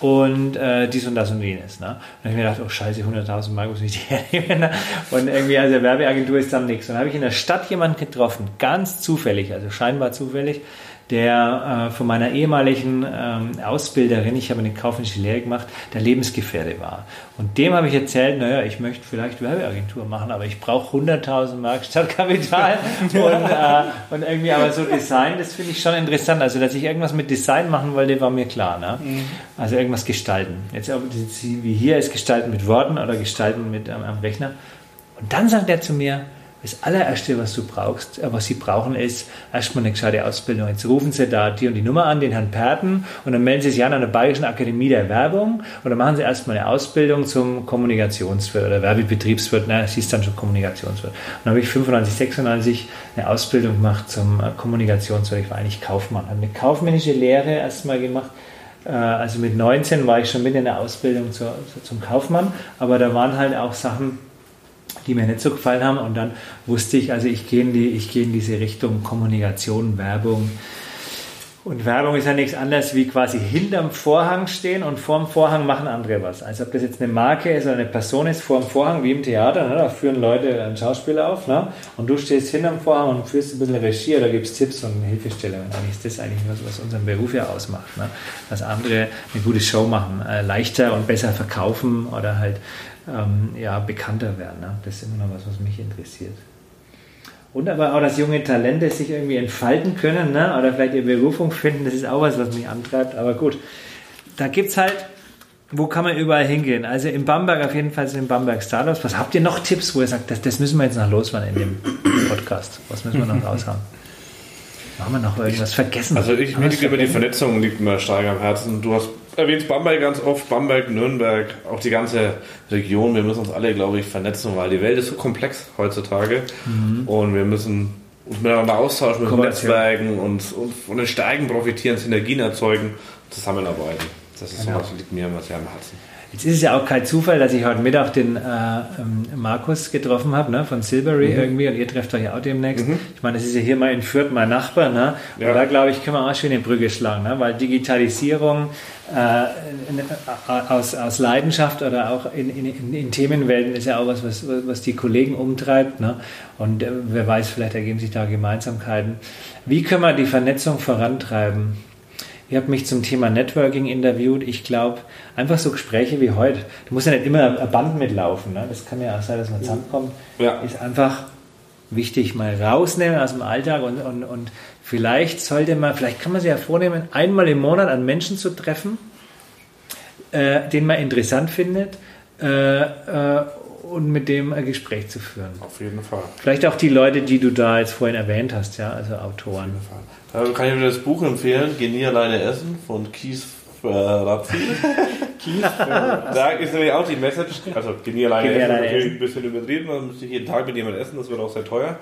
und äh, dies und das und jenes. Ne? Und ich mir gedacht, oh scheiße, 100.000 Mark muss ich die [laughs] hernehmen. Ne? Und irgendwie, also Werbeagentur ist dann nichts. Und dann habe ich in der Stadt jemanden getroffen, ganz zufällig, also scheinbar zufällig, der äh, von meiner ehemaligen ähm, Ausbilderin, ich habe eine kaufmännische Lehre gemacht, der Lebensgefährte war. Und dem habe ich erzählt, naja, ich möchte vielleicht Werbeagentur machen, aber ich brauche 100.000 Mark Stadtkapital [laughs] und, äh, und irgendwie aber so Design, das finde ich schon interessant. Also, dass ich irgendwas mit Design machen wollte, war mir klar. Ne? Also irgendwas gestalten. Jetzt wie hier ist, gestalten mit Worten oder gestalten mit ähm, am Rechner. Und dann sagt er zu mir, das allererste, was du brauchst, äh, was sie brauchen, ist erstmal eine gescheite Ausbildung. Jetzt rufen sie da die und die Nummer an, den Herrn Perten, und dann melden sie sich an an der Bayerischen Akademie der Werbung und dann machen sie erstmal eine Ausbildung zum Kommunikationswirt oder Werbebetriebswirt, na, es hieß dann schon Kommunikationswirt. Und dann habe ich 95, 96 eine Ausbildung gemacht zum äh, Kommunikationswirt. Ich war eigentlich Kaufmann, habe eine kaufmännische Lehre erstmal gemacht, Äh, also mit 19 war ich schon mit in der Ausbildung zur, zum Kaufmann, aber da waren halt auch Sachen, die mir nicht so gefallen haben. Und dann wusste ich, also ich gehe in, die, ich gehe in diese Richtung Kommunikation, Werbung. Und Werbung ist ja nichts anderes wie quasi hinterm Vorhang stehen und vorm Vorhang machen andere was. Also ob das jetzt eine Marke ist oder eine Person ist, vorm Vorhang, wie im Theater, ne? da führen Leute ein Schauspiel auf ne? und du stehst hinterm Vorhang und führst ein bisschen Regie oder gibst Tipps und Hilfestellungen. Eigentlich ist das eigentlich was, was unseren Beruf ja ausmacht. Ne? Dass andere eine gute Show machen, äh, leichter und besser verkaufen oder halt ähm, ja, bekannter werden. Ne? Das ist immer noch was, was mich interessiert. Und aber auch, dass junge Talente sich irgendwie entfalten können ne? oder vielleicht ihre Berufung finden, das ist auch was, was mich antreibt. Aber gut, da gibt es halt, wo kann man überall hingehen? Also in Bamberg auf jeden Fall sind in Bamberg Startups. Was habt ihr noch Tipps, wo ihr sagt, das, das müssen wir jetzt noch loswerden in dem [coughs] Podcast? Was müssen wir noch [laughs] raushaben? Haben wir noch irgendwas vergessen? Also ich, mir liegt immer die Vernetzung liegt mir stark am Herzen. Du hast erwähnt Bamberg ganz oft, Bamberg, Nürnberg, auch die ganze Region. Wir müssen uns alle, glaube ich, vernetzen, weil die Welt ist so komplex heutzutage mhm. und wir müssen uns miteinander austauschen, mit Netzwerken und, und von den Steigen profitieren, Synergien erzeugen, zusammenarbeiten. Das ist genau. so was, liegt mir immer sehr am Herzen. Jetzt ist es ja auch kein Zufall, dass ich heute Mittag den äh, ähm, Markus getroffen habe, ne, von Silbury mhm. irgendwie, und ihr trefft euch ja auch demnächst. Mhm. Ich meine, das ist ja hier mal in Fürth mein Nachbar, ne? Ja. Und da glaube ich, können wir auch schön eine Brücke schlagen, ne? weil Digitalisierung äh, in, äh, aus, aus Leidenschaft oder auch in, in, in, Themenwelten ist ja auch was, was, was die Kollegen umtreibt. Ne? Und äh, wer weiß, vielleicht ergeben sich da Gemeinsamkeiten. Wie können wir die Vernetzung vorantreiben? Ihr habt mich zum Thema Networking interviewt. Ich glaube, einfach so Gespräche wie heute, du musst ja nicht immer ein Band mitlaufen. Ne? Das kann ja auch sein, dass man zusammenkommt. Ja. Ist einfach wichtig, mal rausnehmen aus dem Alltag und, und, und vielleicht sollte man, vielleicht kann man sich ja vornehmen, einmal im Monat an Menschen zu treffen, äh, den man interessant findet äh, äh, und mit dem ein Gespräch zu führen. Auf jeden Fall. Vielleicht auch die Leute, die du da jetzt vorhin erwähnt hast, ja, also Autoren. Auf jeden Fall. Da kann ich mir das Buch empfehlen, Geh nie alleine essen von Kies [laughs] Razzi. da ist nämlich auch die Message, also geh nie alleine essen, natürlich ein bisschen übertrieben, man müsste jeden Tag mit jemandem essen, das wird auch sehr teuer.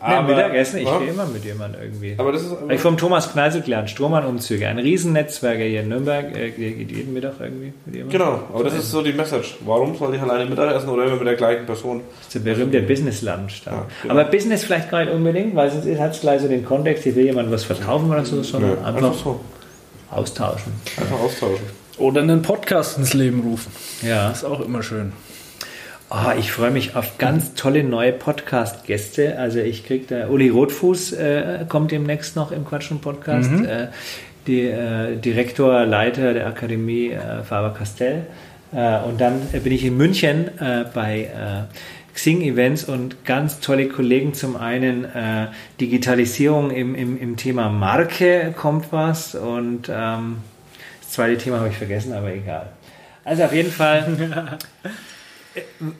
Aber, nee, Mittagessen, ich gehe immer mit jemandem irgendwie. Aber das ist aber ich vom Thomas Kneisel gelernt, Strohmann-Umzüge, ein Riesennetzwerk hier in Nürnberg, äh, geht jeden Mittag irgendwie mit jemandem. Genau, aber das ist so die Message. Warum soll ich alleine Mittag essen oder immer mit der gleichen Person? Das ist der berühmte Business-Lunch da. Ja, genau. Aber Business vielleicht gar nicht unbedingt, weil sonst hat es gleich so den Kontext, ich will jemandem was verkaufen oder so, sondern ja, einfach, einfach so austauschen. Einfach austauschen. Oder einen Podcast ins Leben rufen. Ja. Das ist auch immer schön. Oh, ich freue mich auf ganz tolle neue Podcast-Gäste. Also ich kriege da, Uli Rotfuß äh, kommt demnächst noch im Quatschen Podcast. Mhm. Äh, die, äh, Direktor, Leiter der Akademie äh, Faber-Castell. Äh, und dann bin ich in München äh, bei Xing-Events und ganz tolle Kollegen. Zum einen äh, Digitalisierung im, im, im Thema Marke kommt was und ähm, das zweite Thema habe ich vergessen, aber egal. Also auf jeden Fall. [laughs]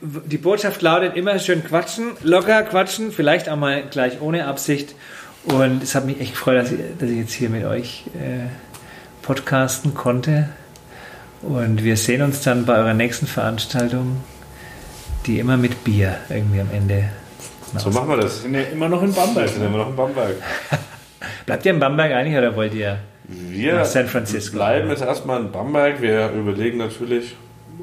Die Botschaft lautet immer schön quatschen, locker quatschen, vielleicht auch mal gleich ohne Absicht. Und es hat mich echt gefreut, dass ich, dass ich jetzt hier mit euch äh, podcasten konnte. Und wir sehen uns dann bei eurer nächsten Veranstaltung die immer mit Bier irgendwie am Ende. So machen wir das. Wir sind ja immer noch in Bamberg. Wir sind immer noch in Bamberg. [laughs] Bleibt ihr in Bamberg eigentlich oder wollt ihr wir nach San Francisco? bleiben jetzt erstmal in Bamberg. Wir überlegen natürlich,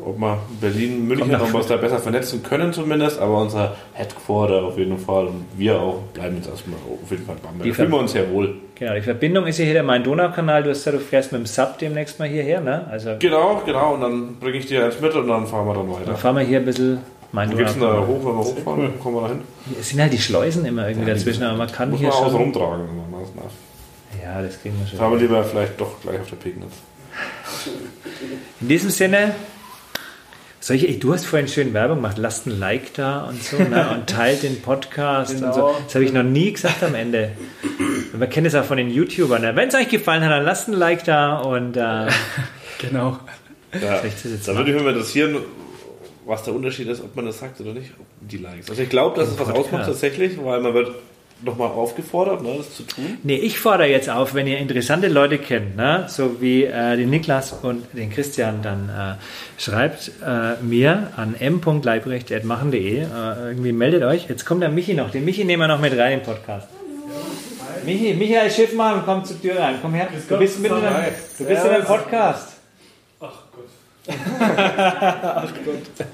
ob wir Berlin, München, ob wir uns da besser vernetzen können zumindest, aber unser Headquarter auf jeden Fall und wir auch bleiben jetzt erstmal auf jeden Fall in Bamberg. Da fühlen wir uns sehr wohl. Genau, die Verbindung ist ja hier der Main-Donau-Kanal. Du hast du fährst mit dem Sub demnächst mal hierher, ne? Also genau, genau. Und dann bringe ich dir eins mit und dann fahren wir dann weiter. Dann fahren wir hier ein bisschen mein Wo geht's denn da hoch, wenn wir hochfahren? Cool. Kommen wir da hin? Es sind halt die Schleusen immer irgendwie ja, dazwischen, aber man kann muss hier man schon... rumtragen. Ja, das kriegen wir schon. Aber lieber vielleicht doch gleich auf der Pegnitz. In diesem Sinne, solche, du hast vorhin schön Werbung gemacht, lasst ein Like da und so ne, und teilt den Podcast genau. und so. Das habe ich noch nie gesagt am Ende. Und man kennt es auch von den YouTubern. Ne? Wenn es euch gefallen hat, dann lasst ein Like da und äh, [laughs] genau. Ja, da würde mich mal interessieren, was der Unterschied ist, ob man das sagt oder nicht, die Likes. Also ich glaube, dass es was ausmacht tatsächlich, weil man wird nochmal aufgefordert, ne, das zu tun? Nee, ich fordere jetzt auf, wenn ihr interessante Leute kennt, ne, so wie äh, den Niklas und den Christian, dann äh, schreibt äh, mir an m.leibrecht.machen.de, äh, irgendwie meldet euch. Jetzt kommt der Michi noch, den Michi nehmen wir noch mit rein im Podcast. Michi, Michael Schiffmann, komm zur Tür rein. Komm her. Du bist mitten in einem, du bist in einem Podcast. Ach Gott.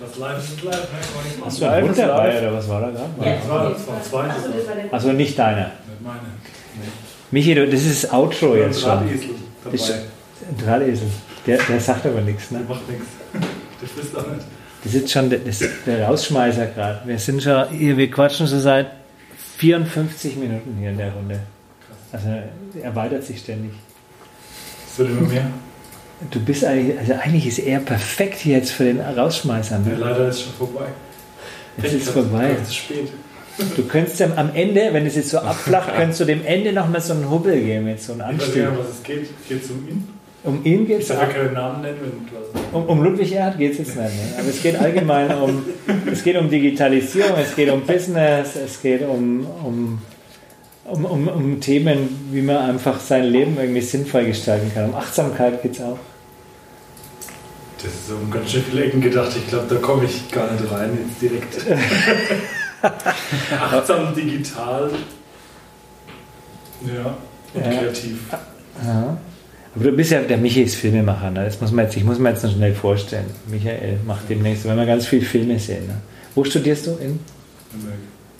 Das Live ist live, ne? Hast du einen Hund dabei oder was war da gerade? Das war, das war zweites. Achso, das war der Also nicht deiner. Nicht meine. Michi, du, das ist das Outro Nee. jetzt schon. Drahtesel dabei. Das ist ein Drahtesel. Der, der sagt aber nichts. Ne? Der macht nichts. Das wisst ihr auch nicht. Das ist schon der, das, der Rausschmeißer gerade. Wir sind schon hier, wir quatschen so seit 54 Minuten hier in der Runde. Also er erweitert sich ständig. Es wird immer mehr. Du bist eigentlich, also eigentlich ist er perfekt jetzt für den Rausschmeißer. Ja, Ne? leider ist es schon vorbei. Es ist vorbei. Es ist spät. Du könntest dem am Ende, wenn es jetzt so abflacht, [laughs] könntest du dem Ende nochmal so einen Hubbel geben, jetzt so einen Ich weiß Anstieg. nicht, was es geht. Geht es um ihn? Um ihn geht Ich es darf ja keinen Namen nennen, wenn du. Um, um Ludwig Erhard geht es jetzt nicht. Ne? Aber es geht allgemein um, [laughs] es geht um Digitalisierung, es geht um Business, es geht um, um, um, um, um Themen, wie man einfach sein Leben irgendwie sinnvoll gestalten kann. Um Achtsamkeit geht es auch. Das ist so um ganz schön viele Ecken gedacht. Ich glaube, da komme ich gar nicht rein jetzt direkt. [laughs] Achtsam, digital. Ja, und Ja. kreativ. Ja. Aber du bist ja, der Michi ist Filmemacher, ne? das muss man jetzt, ich muss mir jetzt noch schnell vorstellen. Michael macht demnächst, wenn wir ganz viele Filme sehen. Ne? Wo studierst du? In,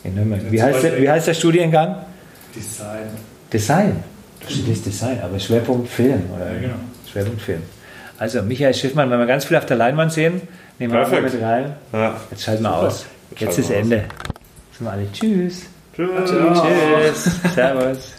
in Nürnberg. Wie heißt, der, wie heißt der Studiengang? Design. Design. Du studierst Design, aber Schwerpunkt Film, oder? Ja, genau. Schwerpunkt Film. Also, Michael Schiffmann, wenn wir ganz viel auf der Leinwand sehen, nehmen wir Perfekt. mit rein. Ja. Jetzt schalten wir aus. Jetzt schalten ist aus. Ende. Sind wir alle. Tschüss. Tschüss. Tschüss. Servus.